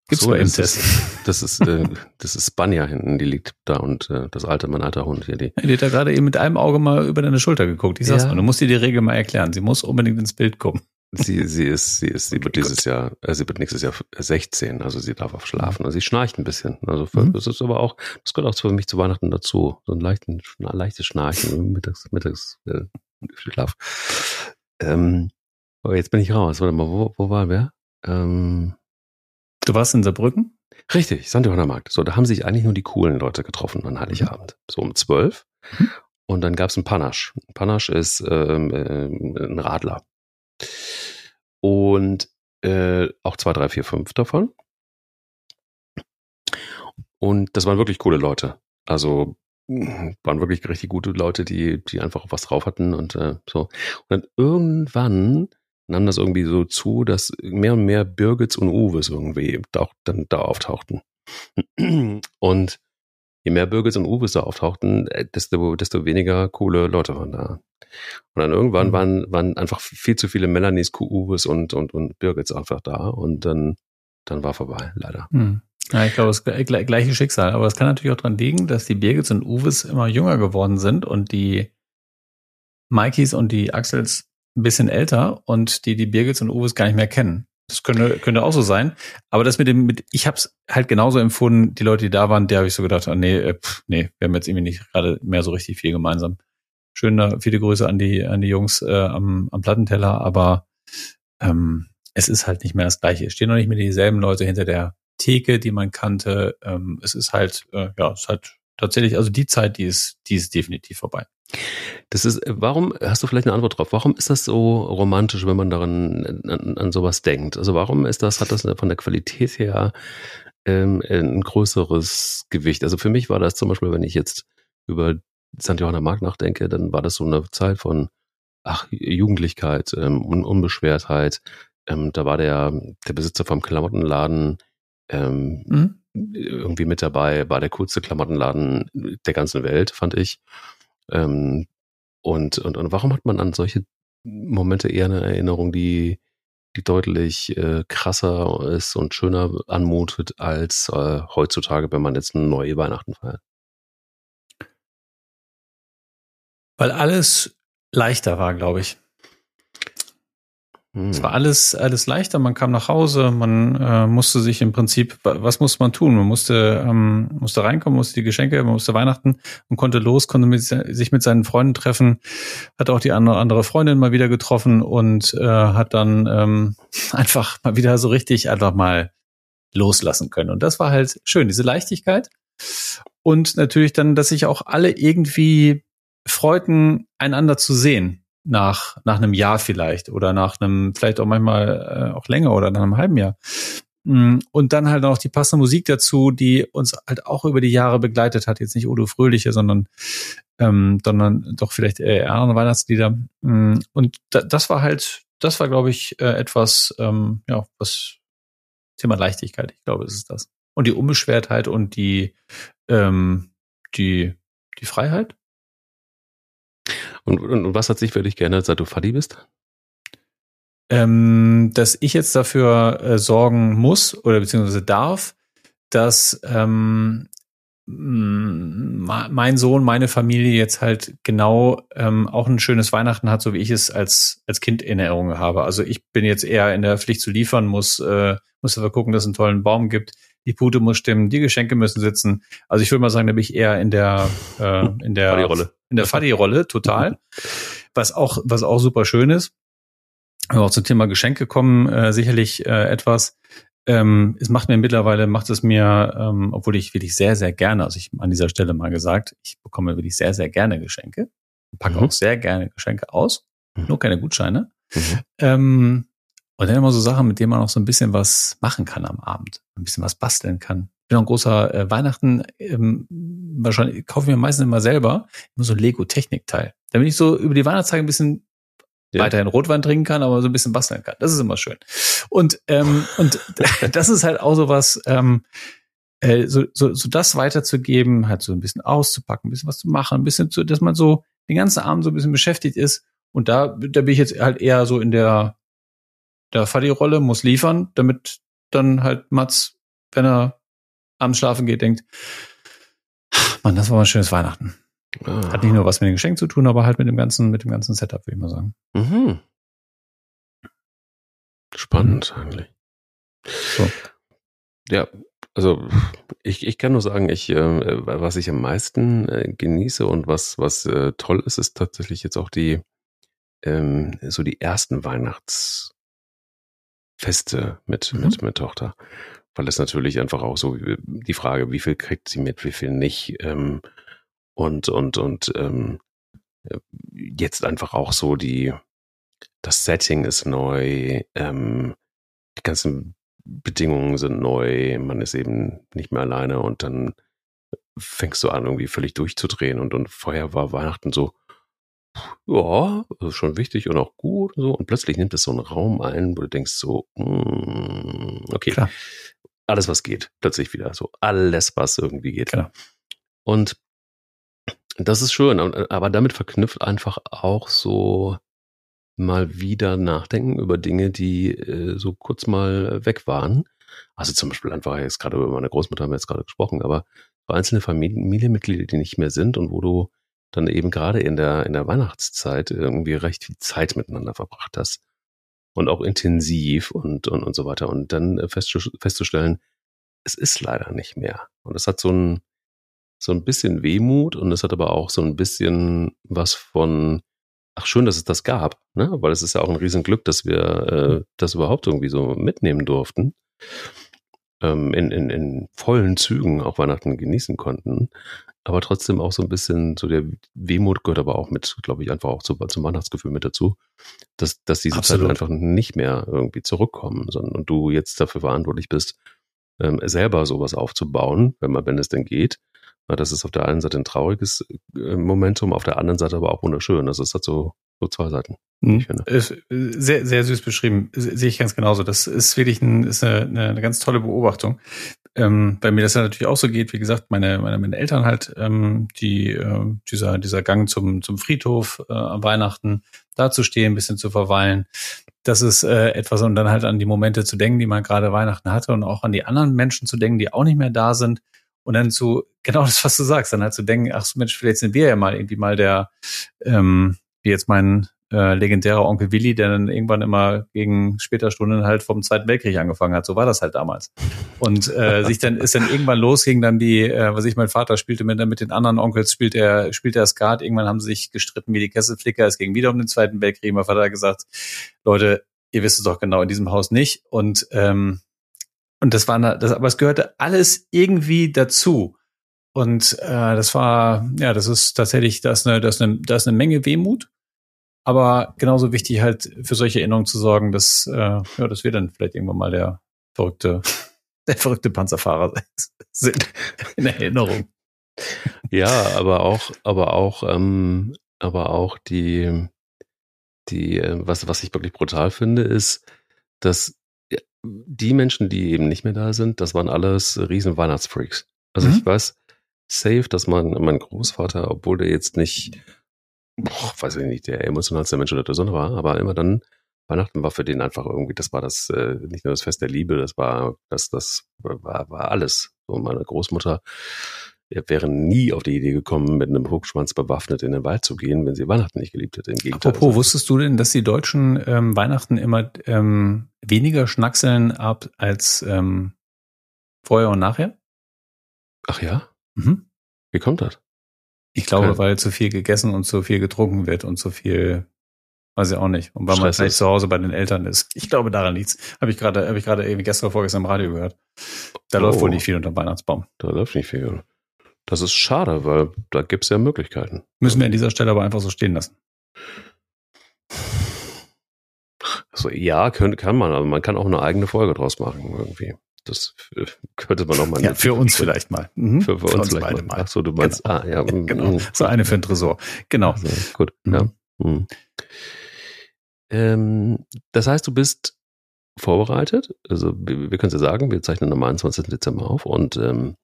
Gibt's So ist Test. es. Das ist, äh, das ist Spanja hinten, die liegt da und äh, das alte, mein alter Hund hier, die. Die hat da gerade eben mit einem Auge mal über deine Schulter geguckt. Ich sag's Ja. mal, du musst dir die Regel mal erklären. Sie muss unbedingt ins Bild kommen. Sie, sie ist, sie ist, sie wird Okay, dieses Jahr, äh, sie wird nächstes Jahr 16, also sie darf auch schlafen. Also sie schnarcht ein bisschen. Also für, Mhm. das ist aber auch, das gehört auch für mich zu Weihnachten dazu. So ein leichten, leichtes Schnarchen mittags, mittags äh, Schlaf. Ähm, aber jetzt bin ich raus. Warte mal, wo, wo war wer? Ähm, Du warst in Saarbrücken? Richtig, St. Johanna Markt. So, da haben sich eigentlich nur die coolen Leute getroffen an Heiligabend. So um zwölf. Mhm. Und dann gab's einen Panache. Ein Panache ist ähm, ähm, ein Radler. Und äh, auch zwei, drei, vier, fünf davon. Und das waren wirklich coole Leute. Also waren wirklich richtig gute Leute, die, die einfach was drauf hatten und äh, so. Und dann irgendwann nahm das irgendwie so zu, dass mehr und mehr Birgits und Uwes irgendwie auch dann da auftauchten. Und je mehr Birgits und Uwes da auftauchten, äh, desto, desto weniger coole Leute waren da. Und dann irgendwann mhm. waren, waren einfach viel zu viele Melanies, Uwes und, und, und Birgits einfach da und dann, dann war vorbei, leider. Mhm. Ja, ich glaube, das gleiche Schicksal. Aber es kann natürlich auch daran liegen, dass die Birgits und Uwes immer jünger geworden sind und die Mikeys und die Axels ein bisschen älter und die die Birgits und Uwes gar nicht mehr kennen. Das könnte, könnte auch so sein. Aber das mit dem, mit, ich habe es halt genauso empfunden, die Leute, die da waren, der habe ich so gedacht, ah, nee, äh, pff, nee, wir haben jetzt irgendwie nicht gerade mehr so richtig viel gemeinsam. Schöne, viele Grüße an die, an die Jungs äh, am, am Plattenteller, aber ähm, es ist halt nicht mehr das Gleiche. Es stehen noch nicht mehr dieselben Leute hinter der Theke, die man kannte. Ähm, es ist halt, äh, ja, es ist halt tatsächlich, also die Zeit, die ist, die ist definitiv vorbei. Das ist, warum, hast du vielleicht eine Antwort drauf? Warum ist das so romantisch, wenn man daran an, an sowas denkt? Also warum ist das, hat das von der Qualität her ähm, ein größeres Gewicht? Also für mich war das zum Beispiel, wenn ich jetzt über St. Johanna Mark nachdenke, dann war das so eine Zeit von ach, Jugendlichkeit, ähm, Un Unbeschwertheit. Ähm, da war der, der Besitzer vom Klamottenladen ähm, mhm. irgendwie mit dabei, war der coolste Klamottenladen der ganzen Welt, fand ich. Ähm, und, und, und warum hat man an solche Momente eher eine Erinnerung, die, die deutlich äh, krasser ist und schöner anmutet als äh, heutzutage, wenn man jetzt ein neue Weihnachten feiert? Weil alles leichter war, glaube ich. Es war hm. alles, alles leichter. Man kam nach Hause, man äh, musste sich im Prinzip, was musste man tun? Man musste, ähm, musste reinkommen, musste die Geschenke, man musste Weihnachten und konnte los, konnte mit, sich mit seinen Freunden treffen, hat auch die andere, andere Freundin mal wieder getroffen und äh, hat dann ähm, einfach mal wieder so richtig einfach mal loslassen können. Und das war halt schön, diese Leichtigkeit. Und natürlich dann, dass sich auch alle irgendwie freuten, einander zu sehen nach, nach einem Jahr vielleicht oder nach einem, vielleicht auch manchmal äh, auch länger oder nach einem halben Jahr. Mm, und dann halt auch die passende Musik dazu, die uns halt auch über die Jahre begleitet hat. Jetzt nicht Udo Fröhliche, sondern, ähm, sondern doch vielleicht eher andere Weihnachtslieder. Mm, und da, das war halt, das war, glaube ich, äh, etwas, ähm, ja, was Thema Leichtigkeit, ich glaube, es ist das. Und die Unbeschwertheit und die, ähm, die, die Freiheit, und, und, und was hat sich für dich geändert, seit du Fadi bist? Ähm, dass ich jetzt dafür äh, sorgen muss oder beziehungsweise darf, dass ähm, mein Sohn, meine Familie jetzt halt genau ähm, auch ein schönes Weihnachten hat, so wie ich es als als Kind in Erinnerung habe. Also ich bin jetzt eher in der Pflicht zu liefern, muss äh, muss dafür gucken, dass es einen tollen Baum gibt. Die Pute muss stimmen, die Geschenke müssen sitzen. Also ich würde mal sagen, da bin ich eher in der äh, in der Fadi-Rolle. In der Fadi-Rolle total. was auch was auch super schön ist. Aber auch zum Thema Geschenke kommen äh, sicherlich äh, etwas. Ähm, es macht mir mittlerweile, macht es mir, ähm, obwohl ich wirklich sehr, sehr gerne, also ich an dieser Stelle mal gesagt, ich bekomme wirklich sehr, sehr gerne Geschenke, packe mhm. auch sehr gerne Geschenke aus, mhm. nur keine Gutscheine. Mhm. Ähm, und dann immer so Sachen, mit denen man auch so ein bisschen was machen kann am Abend, ein bisschen was basteln kann. Ich bin auch ein großer äh, Weihnachten, ähm, wahrscheinlich kaufe ich mir meistens immer selber immer so Lego-Technik-Teil. Damit ich so über die Weihnachtszeit ein bisschen ja. weiterhin Rotwein trinken kann, aber so ein bisschen basteln kann. Das ist immer schön. Und, ähm, und das ist halt auch so was, ähm, äh, so, so, so das weiterzugeben, halt so ein bisschen auszupacken, ein bisschen was zu machen, ein bisschen zu, dass man so den ganzen Abend so ein bisschen beschäftigt ist. Und da, da bin ich jetzt halt eher so in der, der Fadi-Rolle, muss liefern, damit dann halt Mats, wenn er abends schlafen geht, denkt, Mann, das war mal ein schönes Weihnachten. Ah. Hat nicht nur was mit dem Geschenk zu tun, aber halt mit dem ganzen, mit dem ganzen Setup, würde ich mal sagen. Mhm. Spannend mhm. eigentlich. So. Ja, also ich, ich kann nur sagen, ich, äh, was ich am meisten äh, genieße und was, was äh, toll ist, ist tatsächlich jetzt auch die, ähm, so die ersten Weihnachtsfeste mit, mhm. mit, mit Tochter. Weil es natürlich einfach auch so die Frage, wie viel kriegt sie mit, wie viel nicht, ähm, und, und, und ähm, jetzt einfach auch so die, das Setting ist neu, ähm, die ganzen Bedingungen sind neu, man ist eben nicht mehr alleine und dann fängst du an, irgendwie völlig durchzudrehen und, und vorher war Weihnachten so, ja, also schon wichtig und auch gut und so und plötzlich nimmt es so einen Raum ein, wo du denkst so, mm, okay, Klar. Alles was geht, plötzlich wieder so, alles was irgendwie geht. Klar. Und das ist schön, aber damit verknüpft einfach auch so mal wieder nachdenken über Dinge, die äh, so kurz mal weg waren. Also zum Beispiel einfach jetzt gerade über meine Großmutter haben wir jetzt gerade gesprochen, aber so einzelne Familienmitglieder, die nicht mehr sind und wo du dann eben gerade in der, in der Weihnachtszeit irgendwie recht viel Zeit miteinander verbracht hast. Und auch intensiv und, und, und so weiter. Und dann festzustellen, es ist leider nicht mehr. Und es hat so ein, so ein bisschen Wehmut und es hat aber auch so ein bisschen was von, ach schön, dass es das gab, ne? Weil es ist ja auch ein Riesenglück, dass wir äh, das überhaupt irgendwie so mitnehmen durften. Ähm, in, in, in vollen Zügen auch Weihnachten genießen konnten. Aber trotzdem auch so ein bisschen, so der Wehmut gehört aber auch mit, glaube ich, einfach auch zu, zum Weihnachtsgefühl mit dazu, dass, dass diese Absolut. Zeiten einfach nicht mehr irgendwie zurückkommen, sondern und du jetzt dafür verantwortlich bist, ähm, selber sowas aufzubauen, wenn man, wenn es denn geht. Na, das ist auf der einen Seite ein trauriges äh, Momentum, auf der anderen Seite aber auch wunderschön. Das ist halt so, so zwei Seiten. Mhm. Äh, sehr, sehr süß beschrieben. Sehe ich ganz genauso. Das ist wirklich ein, ist eine, eine ganz tolle Beobachtung. Ähm, bei mir das ja natürlich auch so geht, wie gesagt, meine, meine, meine Eltern halt, ähm, die, äh, dieser, dieser Gang zum, zum Friedhof äh, am Weihnachten, da zu stehen, ein bisschen zu verweilen, das ist äh, etwas, und dann halt an die Momente zu denken, die man gerade Weihnachten hatte und auch an die anderen Menschen zu denken, die auch nicht mehr da sind. Und dann zu, genau das, was du sagst, dann halt zu denken, ach Mensch, vielleicht sind wir ja mal irgendwie mal der, ähm, wie jetzt mein äh, legendärer Onkel Willi, der dann irgendwann immer gegen später Stunden halt vom Zweiten Weltkrieg angefangen hat. So war das halt damals. Und äh, sich dann ist dann irgendwann losging dann die, äh, was ich mein Vater spielte mit, mit den anderen Onkels, spielt er spielt er Skat. Irgendwann haben sie sich gestritten wie die Kesselflicker. Es ging wieder um den Zweiten Weltkrieg. Mein Vater hat gesagt, Leute, ihr wisst es doch genau in diesem Haus nicht. Und ähm, und das war, das, aber es gehörte alles irgendwie dazu. Und äh, das war, ja, das ist tatsächlich, da ist eine, das ist eine, da ist eine Menge Wehmut. Aber genauso wichtig halt für solche Erinnerungen zu sorgen, dass, äh, ja, dass wir dann vielleicht irgendwann mal der verrückte, der verrückte Panzerfahrer sind in Erinnerung. Ja, aber auch, aber auch, ähm, aber auch die, die, äh, was, was ich wirklich brutal finde, ist, dass die Menschen, die eben nicht mehr da sind, das waren alles riesen Weihnachtsfreaks. Also mhm. ich weiß safe, dass mein, mein Großvater, obwohl der jetzt nicht, boah, weiß ich nicht, der emotionalste Mensch oder der Sonne war, aber immer dann, Weihnachten war für den einfach irgendwie, das war das, äh, nicht nur das Fest der Liebe, das war, das, das war, war alles. So meine Großmutter er wäre nie auf die Idee gekommen, mit einem Hubschwanz bewaffnet in den Wald zu gehen, wenn sie Weihnachten nicht geliebt hätte. Im Gegenteil. Apropos, wusstest du denn, dass die Deutschen ähm, Weihnachten immer ähm, weniger schnackseln ab als ähm, vorher und nachher? Ach ja? Mhm. Wie kommt das? Ich glaube, Kein. weil zu viel gegessen und zu viel getrunken wird und zu viel, weiß ich auch nicht. Und weil Stress man vielleicht zu Hause bei den Eltern ist. Ich glaube, daran liegt's. Habe ich gerade, habe ich gerade eben gestern vorgestern im Radio gehört. Da oh. läuft wohl nicht viel unter dem Weihnachtsbaum. Da läuft nicht viel. Das ist schade, weil da gibt es ja Möglichkeiten. Müssen wir an dieser Stelle aber einfach so stehen lassen. Also ja, können, kann man, aber man kann auch eine eigene Folge draus machen irgendwie. Das könnte man auch mal. Ja, für uns vielleicht mal. Mhm. Für, für, für, uns, uns beide mal. Ach so, du meinst, genau. ah, ja. genau. Mhm. So eine für ein Tresor. Genau. Also, gut, mhm. ja. Mhm. Ähm, das heißt, du bist vorbereitet. Also wir, wir können es ja sagen, wir zeichnen am 21. Dezember auf und ähm,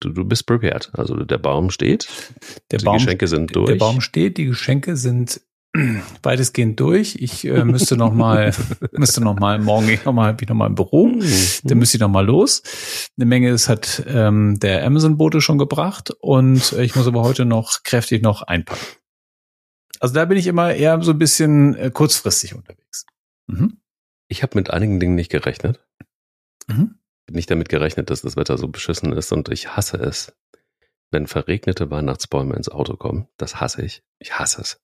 du, du bist prepared. Also der Baum steht, der die Baum, Geschenke sind durch. Der Baum steht, die Geschenke sind weitestgehend durch. Ich äh, müsste noch mal, müsste noch mal morgen ich noch mal, bin noch mal im Büro. Mhm. Dann müsste ich noch mal los. Eine Menge ist hat ähm, der Amazon-Bote schon gebracht und ich muss aber heute noch kräftig noch einpacken. Also da bin ich immer eher so ein bisschen äh, kurzfristig unterwegs. Mhm. Ich habe mit einigen Dingen nicht gerechnet. Mhm nicht damit gerechnet, dass das Wetter so beschissen ist und ich hasse es, wenn verregnete Weihnachtsbäume ins Auto kommen. Das hasse ich. Ich hasse es.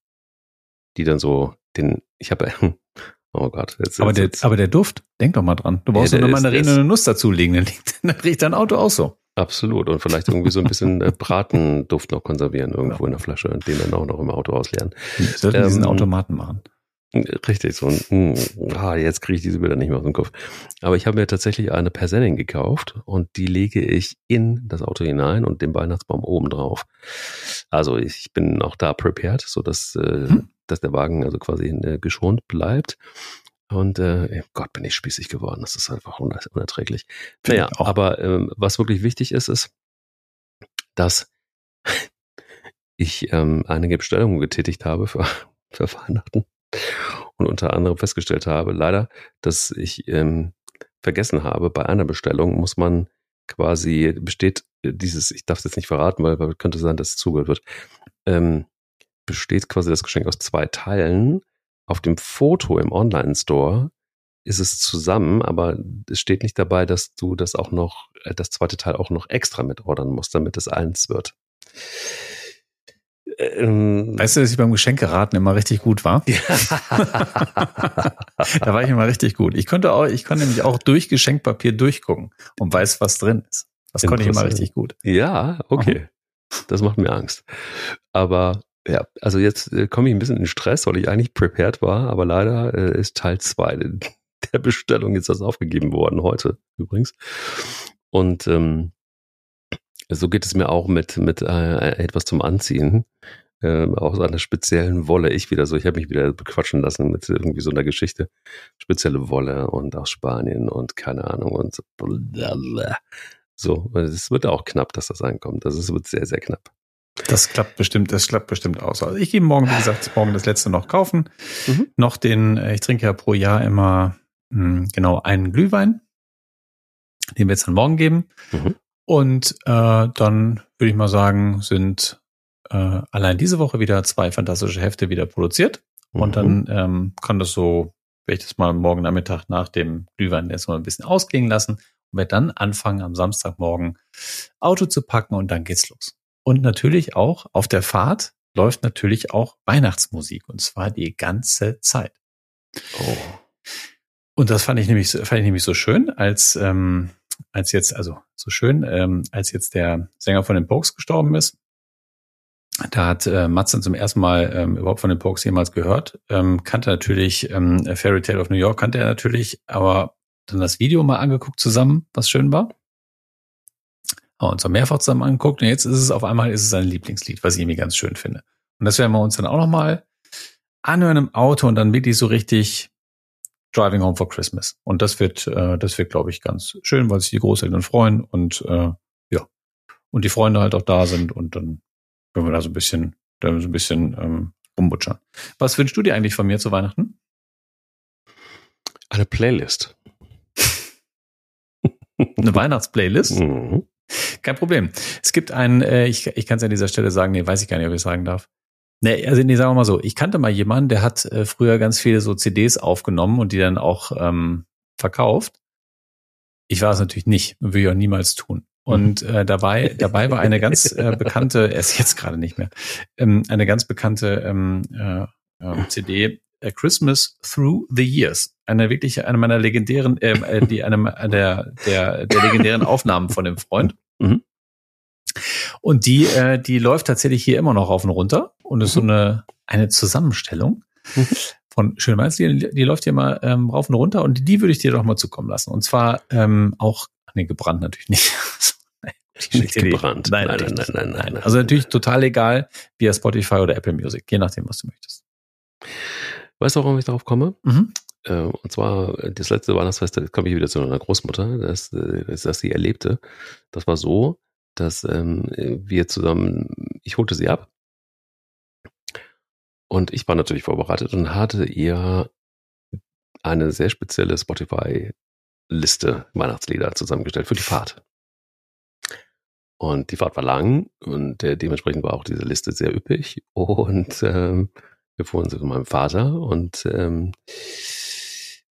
Die dann so den, ich habe, oh Gott. Jetzt, aber, der, jetzt. aber der Duft, denk doch mal dran. Du brauchst ja, nur mal eine riechende Nuss dazulegen, dann, dann riecht dein Auto auch so. Absolut. Und vielleicht irgendwie so ein bisschen äh, Bratenduft noch konservieren irgendwo ja. in der Flasche und den dann auch noch im Auto ausleeren. Wir sollten ähm, diesen Automaten machen. Richtig, so ein, ah, jetzt kriege ich diese Bilder nicht mehr aus dem Kopf. Aber ich habe mir tatsächlich eine Persenning gekauft und die lege ich in das Auto hinein und den Weihnachtsbaum oben drauf. Also ich bin auch da prepared, so dass, äh, hm. Dass der Wagen also quasi äh, geschont bleibt. Und äh, Gott, bin ich spießig geworden. Das ist einfach unerträglich. Naja, aber ähm, was wirklich wichtig ist, ist, dass ich ähm, einige Bestellungen getätigt habe für, für Weihnachten und unter anderem festgestellt habe, leider, dass ich ähm, vergessen habe, bei einer Bestellung muss man quasi, besteht dieses, ich darf es jetzt nicht verraten, weil, weil könnte sein, dass es zugehört wird, ähm, besteht quasi das Geschenk aus zwei Teilen. Auf dem Foto im Online-Store ist es zusammen, aber es steht nicht dabei, dass du das auch noch, äh, das zweite Teil auch noch extra mit ordern musst, damit es eins wird. Ähm, weißt du, dass ich beim Geschenkeraten immer richtig gut war? Ja. da war ich immer richtig gut. Ich konnte auch, ich konnte nämlich auch durch Geschenkpapier durchgucken und weiß, was drin ist. Das konnte ich immer richtig gut. Ja, okay. Das macht mir Angst. Aber ja, also jetzt äh, komme ich ein bisschen in Stress, weil ich eigentlich prepared war, aber leider äh, ist Teil zwei der Bestellung jetzt das aufgegeben worden, heute übrigens. Und ähm, so geht es mir auch mit, mit äh, etwas zum Anziehen. Äh, aus einer speziellen Wolle. Ich wieder so, ich habe mich wieder bequatschen lassen mit irgendwie so einer Geschichte. Spezielle Wolle und aus Spanien und keine Ahnung und so. So, es wird auch knapp, dass das ankommt. Das ist, wird sehr, sehr knapp. Das klappt bestimmt, das klappt bestimmt aus. Also ich gehe morgen, wie gesagt, morgen das letzte noch kaufen. Mhm. Noch den, äh, ich trinke ja pro Jahr immer mh, hm, genau einen Glühwein, den wir jetzt dann morgen geben. Mhm. Und äh, dann würde ich mal sagen, sind äh, allein diese Woche wieder zwei fantastische Hefte wieder produziert. Mhm. Und dann ähm, kann das so, werde ich das mal morgen Nachmittag nach dem Glühwein jetzt mal ein bisschen ausklingen lassen und werde dann anfangen, am Samstagmorgen Auto zu packen und dann geht's los. Und natürlich auch auf der Fahrt läuft natürlich auch Weihnachtsmusik und zwar die ganze Zeit. Oh. Und das fand ich nämlich, fand ich nämlich so schön, als ähm, als jetzt, also so schön, ähm, als jetzt der Sänger von den Pokes gestorben ist, da hat äh, Matzen zum ersten Mal ähm, überhaupt von den Pokes jemals gehört. Ähm, kannte natürlich ähm, Fairy Tale of New York, kannte er natürlich, aber dann das Video mal angeguckt zusammen, was schön war. Haben uns auch mehrfach zusammen angeguckt und jetzt ist es auf einmal ist es sein Lieblingslied, was ich irgendwie ganz schön finde. Und das werden wir uns dann auch noch mal anhören im Auto und dann wirklich so richtig Driving Home for Christmas. Und das wird, äh, das wird, glaube ich, ganz schön, weil sich die Großeltern freuen und äh, ja und die Freunde halt auch da sind und dann können wir da so ein bisschen, da so ein bisschen ähm, rumbutschern. Was wünschst du dir eigentlich von mir zu Weihnachten? Eine Playlist. Eine Weihnachtsplaylist? Mhm. Kein Problem. Es gibt einen, äh, ich, ich kann es an dieser Stelle sagen, nee, weiß ich gar nicht, ob ich es sagen darf. Nee, also nee, sagen wir mal so, ich kannte mal jemanden, der hat äh, früher ganz viele so CDs aufgenommen und die dann auch ähm, verkauft. Ich war es natürlich nicht und will ich auch niemals tun. Und mhm. äh, dabei, dabei war eine ganz äh, bekannte, er ist jetzt gerade nicht mehr, ähm, eine ganz bekannte ähm, äh, äh, CD, A Christmas Through the Years. Eine wirklich, eine meiner legendären, äh, äh die eine der, der, der legendären Aufnahmen von dem Freund. Mhm. Und die, äh, die läuft tatsächlich hier immer noch auf und runter und ist so mhm. eine, eine Zusammenstellung mhm. von Weihnachtslieder. Die, die läuft hier mal ähm, rauf und runter und die würde ich dir doch mal zukommen lassen. Und zwar ähm, auch, nee, gebrannt natürlich nicht. Nicht gebrannt. Nein nein nein, nein, nein, nein, Also natürlich total egal, via Spotify oder Apple Music, je nachdem, was du möchtest. Weißt du, warum ich darauf komme? Mhm. Äh, und zwar, das letzte Weihnachtsfest, da komme ich wieder zu einer Großmutter, das, äh, das, sie erlebte. Das war so, dass ähm, wir zusammen, ich holte sie ab und ich war natürlich vorbereitet und hatte ihr eine sehr spezielle Spotify-Liste Weihnachtslieder zusammengestellt für die Fahrt. Und die Fahrt war lang und äh, dementsprechend war auch diese Liste sehr üppig. Und ähm, fuhren zu meinem Vater und ähm,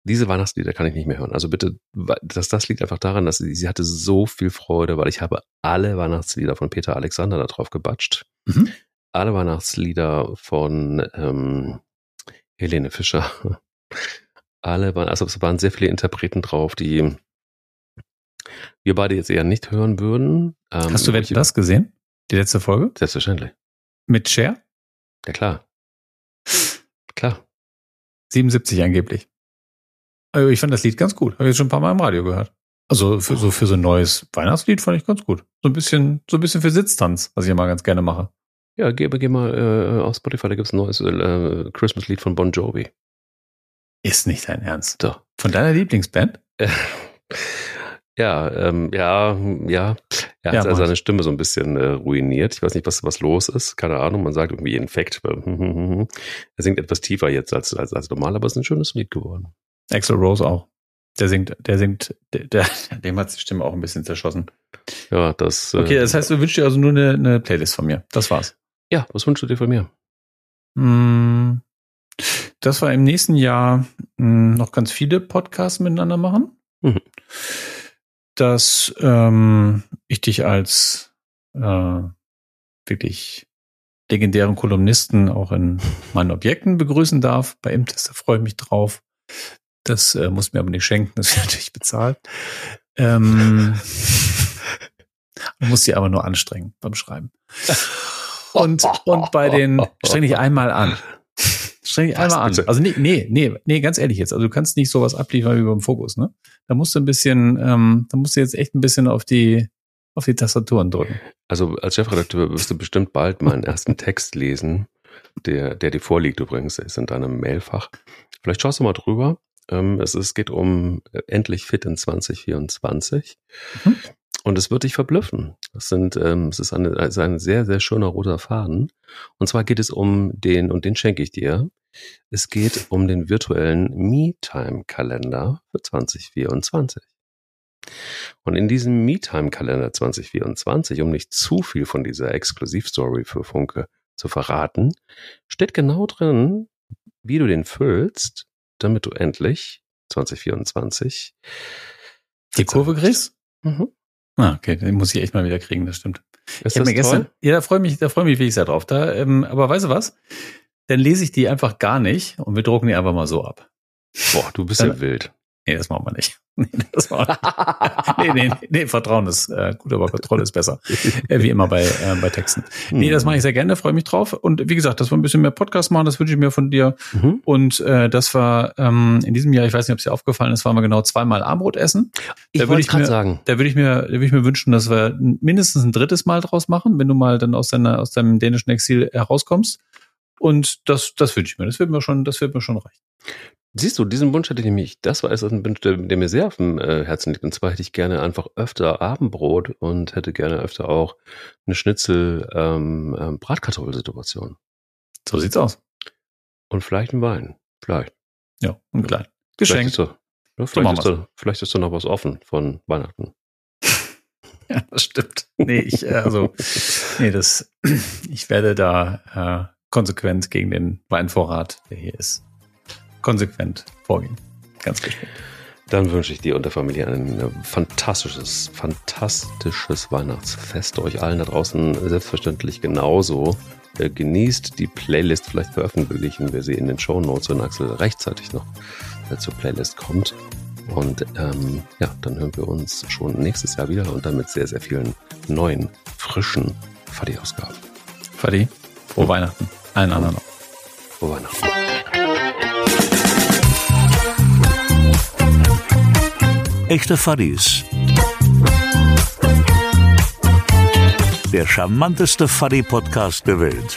diese Weihnachtslieder kann ich nicht mehr hören. Also bitte, das, das liegt einfach daran, dass sie, sie hatte so viel Freude, weil ich habe alle Weihnachtslieder von Peter Alexander da drauf gebatscht. Mhm. Alle Weihnachtslieder von ähm, Helene Fischer. Alle waren, also es waren sehr viele Interpreten drauf, die wir beide jetzt eher nicht hören würden. Ähm, Hast du welche das gesehen? Die letzte Folge? Selbstverständlich. Mit Cher? Ja, klar. Klar. 77 angeblich. Also ich fand das Lied ganz gut. Habe ich schon ein paar Mal im Radio gehört. Also für so, für so ein neues Weihnachtslied fand ich ganz gut. So ein bisschen, so ein bisschen für Sitztanz, was ich immer ganz gerne mache. Ja, geh, geh mal äh, auf Spotify, da gibt es ein neues äh, Christmas-Lied von Bon Jovi. Ist nicht dein Ernst. Doch. Von deiner Lieblingsband? Ja, ähm, ja, ja. Er hat Ja, seine. Stimme so ein bisschen äh, ruiniert. Ich weiß nicht, was, was los ist. Keine Ahnung. Man sagt irgendwie Infekt. er singt etwas tiefer jetzt als, als, als normal, aber es ist ein schönes Lied geworden. Axel Rose auch. Der singt, der singt, der, der, dem hat die Stimme auch ein bisschen zerschossen. Ja, das. Okay, äh, das heißt, du wünschst dir also nur eine, eine Playlist von mir. Das war's. Ja, was wünschst du dir von mir? Dass wir im nächsten Jahr noch ganz viele Podcasts miteinander machen. Mhm. Dass ähm, ich dich als äh, wirklich legendären Kolumnisten auch in meinen Objekten begrüßen darf. Bei Imtest, da freue ich mich drauf. Das äh, muss mir aber nicht schenken, das wird natürlich bezahlt. Ähm, man muss sie aber nur anstrengen beim Schreiben. Und, und bei den, streng dich einmal an. Streng dich einmal an. Also nee, nee, nee, nee, ganz ehrlich jetzt. Also du kannst nicht sowas abliefern wie beim Fokus, ne? Da musst du ein bisschen, ähm, da musst du jetzt echt ein bisschen auf die, auf die Tastaturen drücken. Also als Chefredakteur wirst du bestimmt bald meinen ersten Text lesen, der, der dir vorliegt übrigens, ist in deinem Mailfach. Vielleicht schaust du mal drüber. Ähm, es, es geht um äh, endlich fit in 2024. Mhm. Und es wird dich verblüffen. Es sind, ähm, es ist, eine, es ist ein sehr, sehr schöner roter Faden. Und zwar geht es um den, und den schenke ich dir. Es geht um den virtuellen Me-Time-Kalender für 2024. Und in diesem Me-Time-Kalender 2024, um nicht zu viel von dieser Exklusivstory für Funke zu verraten, steht genau drin, wie du den füllst, damit du endlich 2024 Die Kurve kriegst? Mhm. Ah, okay, den muss ich echt mal wieder kriegen, das stimmt. Ist Ich das mir gestern, toll? ja, da freue mich, da freue mich wirklich sehr drauf. Da, ähm, aber weißt du was? Dann lese ich die einfach gar nicht und wir drucken die einfach mal so ab. Boah, du bist Dann- ja wild. Nee, das machen wir nicht. Nee, das machen wir nee, nee, nee, Vertrauen ist äh, gut, aber Kontrolle ist besser. Äh, wie immer bei, äh, bei Texten. Nee, das mache ich sehr gerne, freue mich drauf. Und wie gesagt, dass wir ein bisschen mehr Podcast machen, das wünsche ich mir von dir. Mhm. Und äh, das war ähm, in diesem Jahr, ich weiß nicht, ob es dir aufgefallen ist, waren wir genau zweimal Armbrot essen. Ich Da würde wollte ich gerade mir- sagen. Da würde ich mir, da würde ich mir wünschen, dass wir mindestens ein drittes Mal draus machen, wenn du mal dann aus deiner, aus deinem dänischen Exil herauskommst. Und das, das wünsche ich mir. Das wird mir schon, das wird mir schon reichen. Siehst du, diesen Wunsch hätte ich nämlich, das war erst ein Wunsch, der, der mir sehr auf dem äh, Herzen liegt. Und zwar hätte ich gerne einfach öfter Abendbrot und hätte gerne öfter auch eine Schnitzel ähm, ähm, Bratkartoffelsituation. So sieht's aus. Und vielleicht ein Wein. Vielleicht. Ja, und klein. Vielleicht Geschenk. ist, da, ja, vielleicht, ist da, vielleicht ist da noch was offen von Weihnachten. Ja, das stimmt. Nee, ich, äh, also, nee, das, ich werde da äh, konsequent gegen den Weinvorrat, der hier ist, konsequent vorgehen. Ganz bestimmt. Dann wünsche ich dir und der Familie ein äh, fantastisches, fantastisches Weihnachtsfest. Euch allen da draußen selbstverständlich genauso. Äh, Genießt die Playlist. Vielleicht veröffentlichen wir sie in den Show Notes, wenn Axel rechtzeitig noch äh, zur Playlist kommt. Und ähm, ja, dann hören wir uns schon nächstes Jahr wieder und dann mit sehr, sehr vielen neuen, frischen Fadi-Ausgaben. Fadi, frohe Weihnachten. Allen anderen auch. Frohe Weihnachten. Echte Fuddies. Der charmanteste Fuddy-Podcast der Welt.